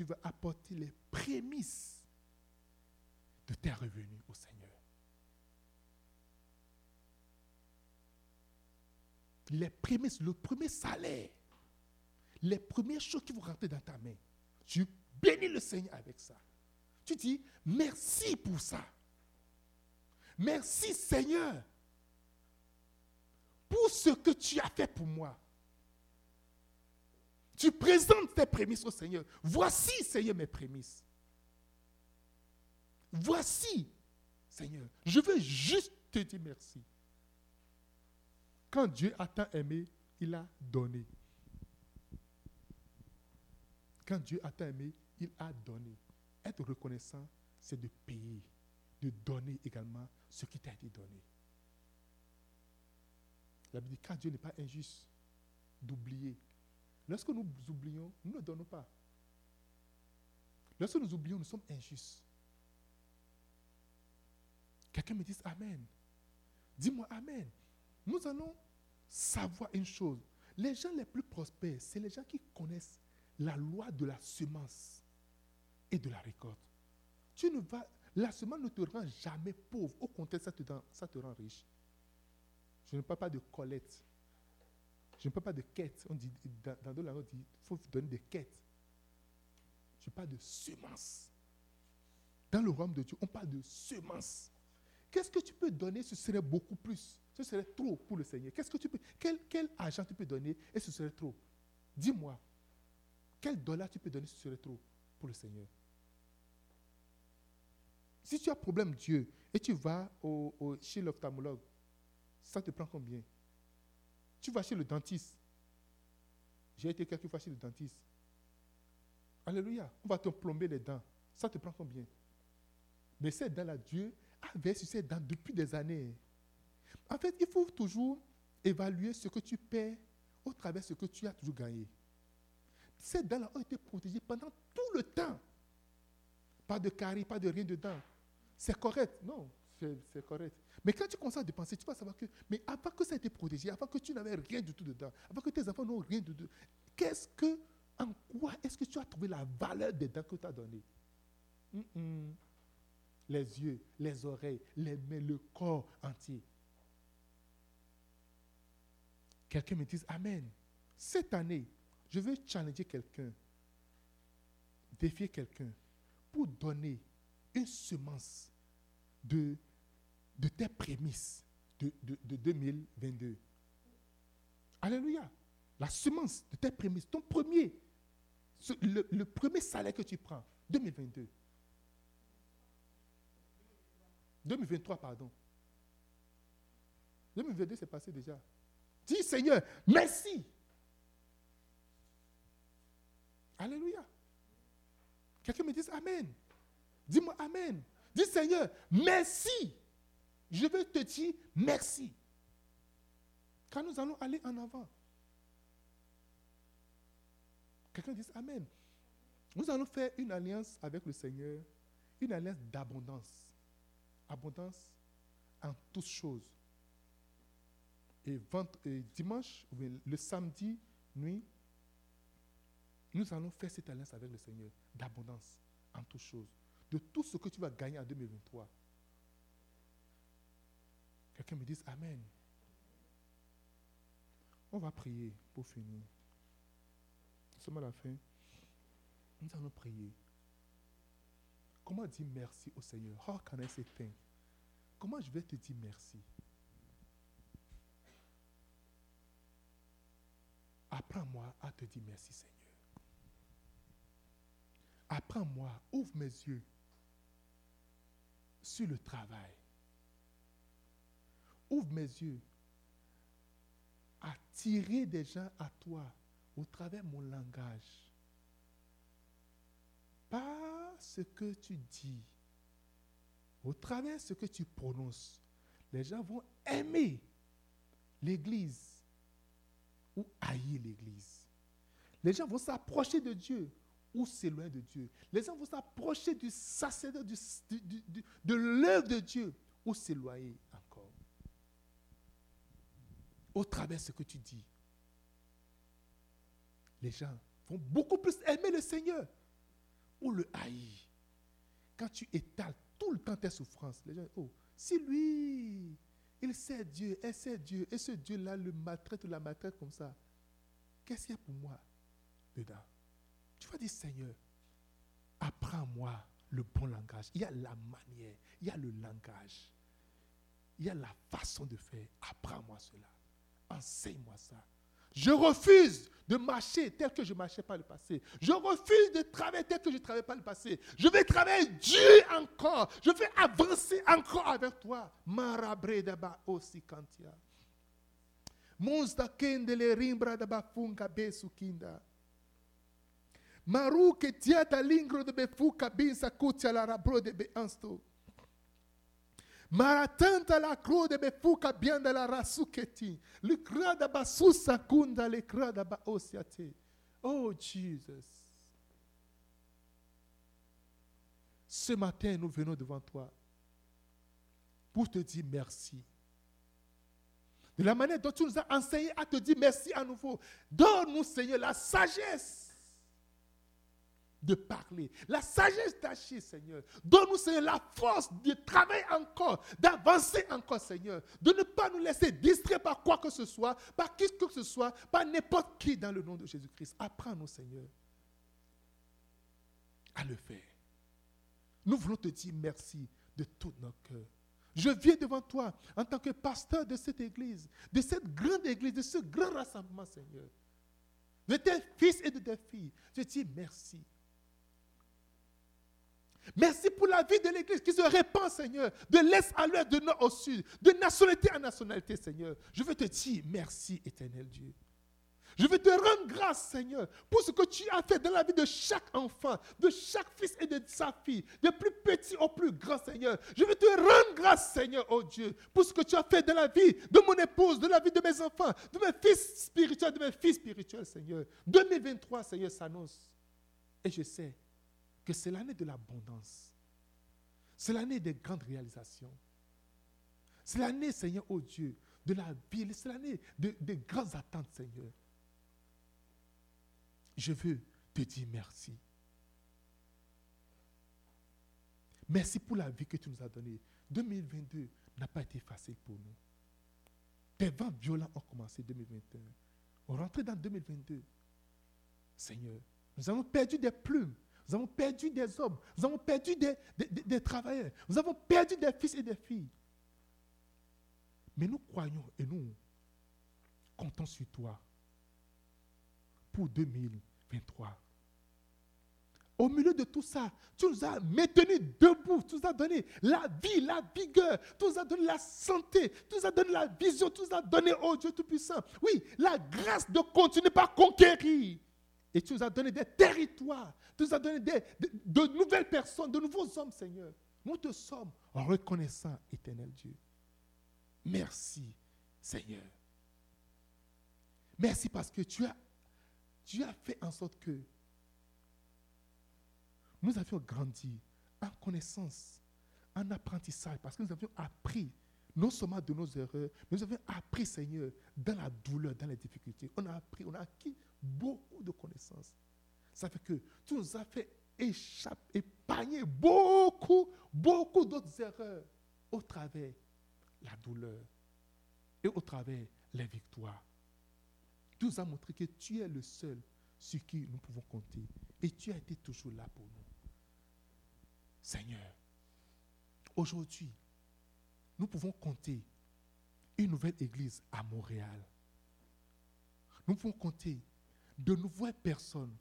tu vas apporter les prémices de tes revenus au Seigneur. Les prémices, le premier salaire, les premières choses qui vont rentrer dans ta main. Tu bénis le Seigneur avec ça. Tu dis merci pour ça. Merci Seigneur pour ce que tu as fait pour moi. Tu présentes tes prémices au Seigneur. Voici, Seigneur, mes prémices. Voici, Seigneur. Je veux juste te dire merci. Quand Dieu a tant aimé, il a donné. Quand Dieu a tant aimé, il a donné. Être reconnaissant, c'est de payer, de donner également ce qui t'a été donné. La Bible dit, quand Dieu n'est pas injuste, d'oublier Lorsque nous oublions, nous ne donnons pas. Lorsque nous oublions, nous sommes injustes. Quelqu'un me dit Amen. Dis-moi Amen. Nous allons savoir une chose. Les gens les plus prospères, c'est les gens qui connaissent la loi de la semence et de la récolte. Tu ne vas, la semence ne te rend jamais pauvre. Au contraire, ça te, ça te rend riche. Je ne parle pas de Colette. Je ne parle pas de quêtes. On dit, dans, d'autres on dit qu'il faut donner des quêtes. Je parle de semences. Dans le royaume de Dieu, on parle de semences. Qu'est-ce que tu peux donner Ce serait beaucoup plus. Ce serait trop pour le Seigneur. Qu'est-ce que tu peux, quel, quel argent tu peux donner et ce serait trop? Dis-moi. Quel dollar tu peux donner ce serait trop pour le Seigneur? Si tu as problème Dieu et tu vas au, chez l'ophtalmologue, ça te prend combien? Tu vas chez le dentiste. J'ai été quelques fois chez le dentiste. Alléluia. On va te plomber les dents. Ça te prend combien? Mais ces dents-là, Dieu avait sur ces dents depuis des années. En fait, il faut toujours évaluer ce que tu perds au travers de ce que tu as toujours gagné. Ces dents-là ont été protégées pendant tout le temps. Pas de caries, pas de rien dedans. C'est correct. Non, c'est correct. Mais quand tu commences à dépenser, tu vas savoir que, mais avant que ça ait été protégé, avant que tu n'avais rien du tout dedans, avant que tes enfants n'ont rien du tout, qu'est-ce que, en quoi est-ce que tu as trouvé la valeur des dents que tu as données Les yeux, les oreilles, les mains, le corps entier. quelqu'un me dise Amen. Cette année, je veux challenger quelqu'un, défier quelqu'un pour donner une semence de, de tes prémices de, de 2022. Alléluia. La semence de tes prémices, ton premier, le, premier salaire que tu prends, 2022. 2023, pardon. 2022, c'est passé déjà. Dis Seigneur, merci. Alléluia. Quelqu'un me dit Amen. Dis-moi Amen. Dis Seigneur, merci. Je veux te dire merci. Quand nous allons aller en avant. Quelqu'un dit Amen. Nous allons faire une alliance avec le Seigneur, une alliance d'abondance. Abondance en toutes choses. Et, dimanche, le samedi nuit, nous allons faire cette alliance avec le Seigneur d'abondance en toutes choses. De tout ce que tu vas gagner en 2023. Quelqu'un me dit Amen. On va prier pour finir. Nous sommes à la fin. Nous allons prier. Comment dire merci au Seigneur? How can I say? Comment je vais te dire merci? Apprends-moi à te dire merci, Seigneur. Apprends-moi, ouvre mes yeux sur le travail. Ouvre mes yeux à des gens à toi au travers mon langage. Pas ce que tu dis, au travers ce que tu prononces. Les gens vont aimer l'Église ou haïr l'Église. Les gens vont s'approcher de Dieu ou s'éloigner de Dieu. Les gens vont s'approcher du sacerdoce, de l'œuvre de Dieu ou s'éloigner. Au travers de ce que tu dis, les gens vont beaucoup plus aimer le Seigneur ou le haïr. Quand tu étales tout le temps tes souffrances, les gens, oh, si lui, il sait Dieu, elle sait Dieu, et ce Dieu-là le maltraite ou la maltraite comme ça, qu'est-ce qu'il y a pour moi dedans? Tu vas dire, Seigneur, apprends-moi le bon langage. Il y a la manière, il y a le langage, il y a la façon de faire. Apprends-moi cela. Enseigne-moi ça. Je refuse de marcher tel que je ne marchais pas le passé. Je refuse de travailler tel que je ne travaillais pas le passé. Je vais travailler Dieu encore. Je vais avancer encore avec toi. Marabre daba osi kantia. Monsta kende le rimbra daba funga besu kinda. Maru ke tiata lingro de befuka binsa kutia la rabro de be ansto. Maratanta la croix de befuka bianda la rasuketi. Le krada basusa kunda le krada ba osiate. Oh Jesus. Ce matin, nous venons devant toi pour te dire merci. De la manière dont tu nous as enseigné à te dire merci à nouveau. Donne-nous, Seigneur, la sagesse de parler, la sagesse d'agir, Seigneur. Donne-nous, Seigneur, la force de travailler encore, d'avancer encore, Seigneur. De ne pas nous laisser distraire par quoi que ce soit, par qui que ce soit, par n'importe qui dans le nom de Jésus-Christ. Apprends-nous, Seigneur, à le faire. Nous voulons te dire merci de tout notre cœur. Je viens devant toi en tant que pasteur de cette église, de cette grande église, de ce grand rassemblement, Seigneur. De tes fils et de tes filles. Je te dis merci. Merci pour la vie de l'Église qui se répand, Seigneur, de l'Est à l'Ouest, de Nord au Sud, de nationalité à nationalité, Seigneur. Je veux te dire merci, éternel Dieu. Je veux te rendre grâce, Seigneur, pour ce que tu as fait dans la vie de chaque enfant, de chaque fils et de sa fille, de plus petit au plus grand, Seigneur. Je veux te rendre grâce, Seigneur, oh Dieu, pour ce que tu as fait dans la vie de mon épouse, de la vie de mes enfants, de mes fils spirituels, de mes filles spirituels, Seigneur. 2023, Seigneur, s'annonce. Et je sais que c'est l'année de l'abondance. C'est l'année des grandes réalisations. C'est l'année, Seigneur, oh Dieu, de la vie. C'est l'année de grandes attentes, Seigneur. Je veux te dire merci. Merci pour la vie que tu nous as donnée. 2022 n'a pas été facile pour nous. des vents violents ont commencé en 2021. On rentrait dans 2022. Seigneur, nous avons perdu des plumes. Nous avons perdu des hommes. Nous avons perdu des, des travailleurs. Nous avons perdu des fils et des filles. Mais nous croyons et nous comptons sur toi pour 2023. Au milieu de tout ça, tu nous as maintenus debout, tu nous as donné la vie, la vigueur, tu nous as donné la santé, tu nous as donné la vision, tu nous as donné, oh Dieu Tout-Puissant, oui, la grâce de continuer par conquérir. Et tu nous as donné des territoires, tu nous as donné de, de nouvelles personnes, de nouveaux hommes, Seigneur. Nous te sommes reconnaissants, éternel Dieu. Merci, Seigneur. Merci parce que tu as, tu as fait en sorte que nous avions grandi en connaissance, en apprentissage, parce que nous avions appris, non seulement de nos erreurs, mais nous avions appris, Seigneur, dans la douleur, dans les difficultés. On a appris, on a acquis beaucoup de connaissances. Ça fait que tu nous as fait échapper, épargner beaucoup, beaucoup d'autres erreurs au travers la douleur et au travers les victoires. Tu nous as montré que tu es le seul sur qui nous pouvons compter. Et tu as été toujours là pour nous. Seigneur, aujourd'hui, nous pouvons compter une nouvelle église à Montréal. Nous pouvons compter de nouvelles personnes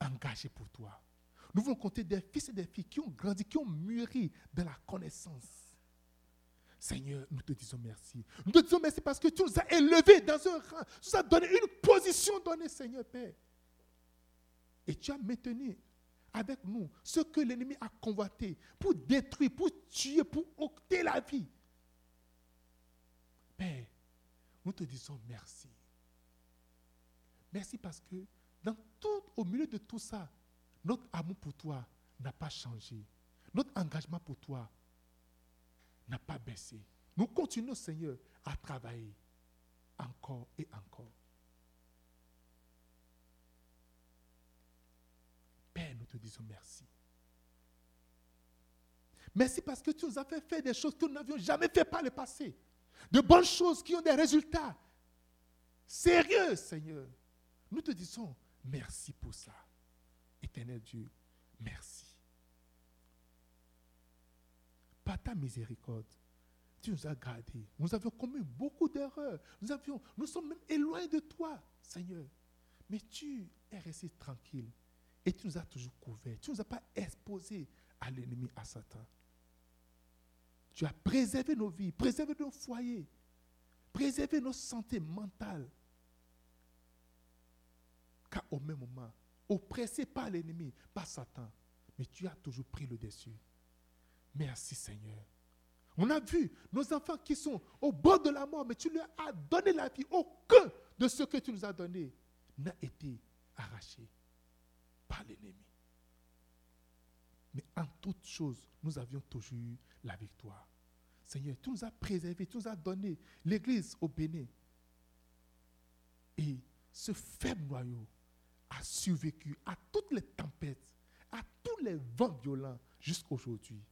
engagées pour toi. Nous pouvons compter des fils et des filles qui ont grandi, qui ont mûri dans la connaissance. Seigneur, nous te disons merci. Nous te disons merci parce que tu nous as élevés dans un rang. Tu nous as donné une position donnée, Seigneur Père. Et tu as maintenu avec nous ce que l'ennemi a convoité pour détruire, pour tuer, pour ôter la vie. Père, nous te disons merci. Merci parce que au milieu de tout ça, notre amour pour toi n'a pas changé. Notre engagement pour toi n'a pas baissé. Nous continuons, Seigneur, à travailler encore et encore. Nous te disons merci. Merci parce que tu nous as fait faire des choses que nous n'avions jamais fait par le passé. De bonnes choses qui ont des résultats sérieux, Seigneur. Nous te disons merci pour ça. Éternel Dieu, merci. Par ta miséricorde, tu nous as gardés. Nous avions commis beaucoup d'erreurs. Nous, avions, nous sommes même éloignés de toi, Seigneur. Mais tu es resté tranquille. Et tu nous as toujours couverts. Tu ne nous as pas exposés à l'ennemi, à Satan. Tu as préservé nos vies, préservé nos foyers, préservé nos santé mentale. Car au même moment, oppressé par l'ennemi, par Satan, mais tu as toujours pris le dessus. Merci Seigneur. On a vu nos enfants qui sont au bord de la mort, mais tu leur as donné la vie. Aucun de ce que tu nous as donné n'a été arraché par l'ennemi. Mais en toutes choses, nous avions toujours la victoire. Seigneur, tu nous as préservés, tu nous as donné l'Église au Bénin. Et ce faible noyau a survécu à toutes les tempêtes, à tous les vents violents jusqu'à aujourd'hui.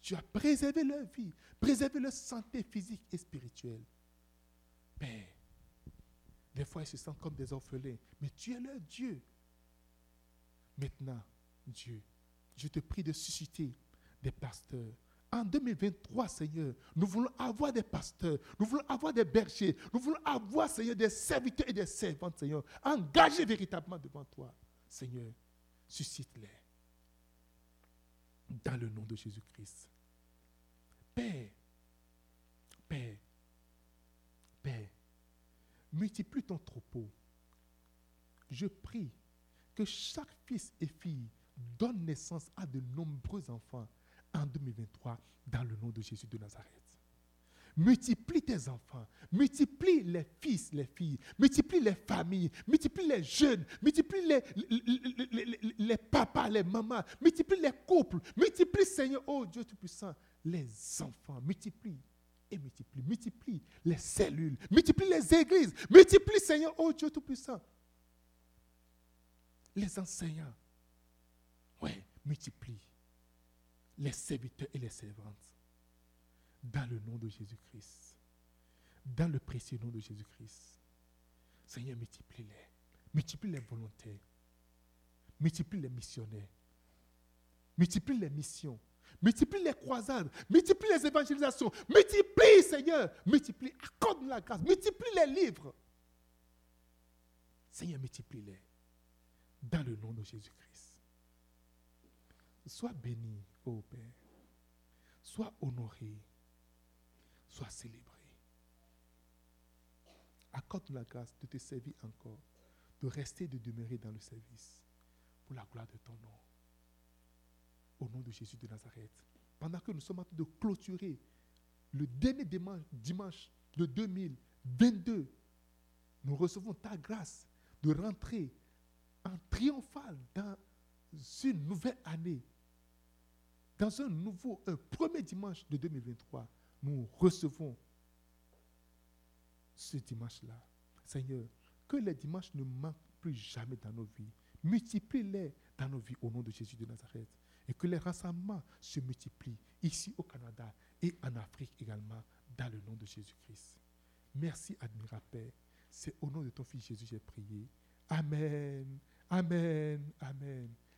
Tu as préservé leur vie, préservé leur santé physique et spirituelle. Père, des fois ils se sentent comme des orphelins, mais tu es leur Dieu. Maintenant, Dieu, je te prie de susciter des pasteurs. En 2023, Seigneur, nous voulons avoir des pasteurs, nous voulons avoir des bergers, nous voulons avoir, Seigneur, des serviteurs et des servantes, Seigneur, engagés véritablement devant toi. Seigneur, suscite-les. Dans le nom de Jésus-Christ. Père, Père, Père, multiplie ton troupeau. Je prie que chaque fils et fille donne naissance à de nombreux enfants en 2023 dans le nom de Jésus de Nazareth. Multiplie tes enfants, multiplie les fils, les filles, multiplie les familles, multiplie les jeunes, multiplie les, les, les, papas, les mamans, multiplie les couples, multiplie, Seigneur, oh Dieu Tout-Puissant, les enfants, multiplie et multiplie, multiplie les cellules, multiplie les églises, multiplie, Seigneur, oh Dieu Tout-Puissant, les enseignants. Oui, multiplie les serviteurs et les servantes. Dans le nom de Jésus-Christ. dans le précieux nom de Jésus-Christ. Seigneur, multiplie-les. Multiplie les volontaires. Multiplie les missionnaires. Multiplie les missions. Multiplie les croisades. Multiplie les évangélisations. Multiplie, Seigneur. Multiplie. Accorde la grâce. Multiplie les livres. Seigneur, multiplie-les. Dans le nom de Jésus-Christ. Sois béni, ô Père. Sois honoré. Sois célébré. Accorde la grâce de te servir encore. De rester, de demeurer dans le service. Pour la gloire de ton nom au nom de Jésus de Nazareth. Pendant que nous sommes en train de clôturer le dernier dimanche, de 2022, nous recevons ta grâce de rentrer en triomphal dans une nouvelle année, dans un nouveau, un premier dimanche de 2023. Nous recevons ce dimanche-là. Seigneur, que les dimanches ne manquent plus jamais dans nos vies. Multiplie-les dans nos vies au nom de Jésus de Nazareth et que les rassemblements se multiplient ici au Canada et en Afrique également, dans le nom de Jésus-Christ. Merci, admirable Père. C'est au nom de ton Fils Jésus j'ai prié. Amen. Amen. Amen.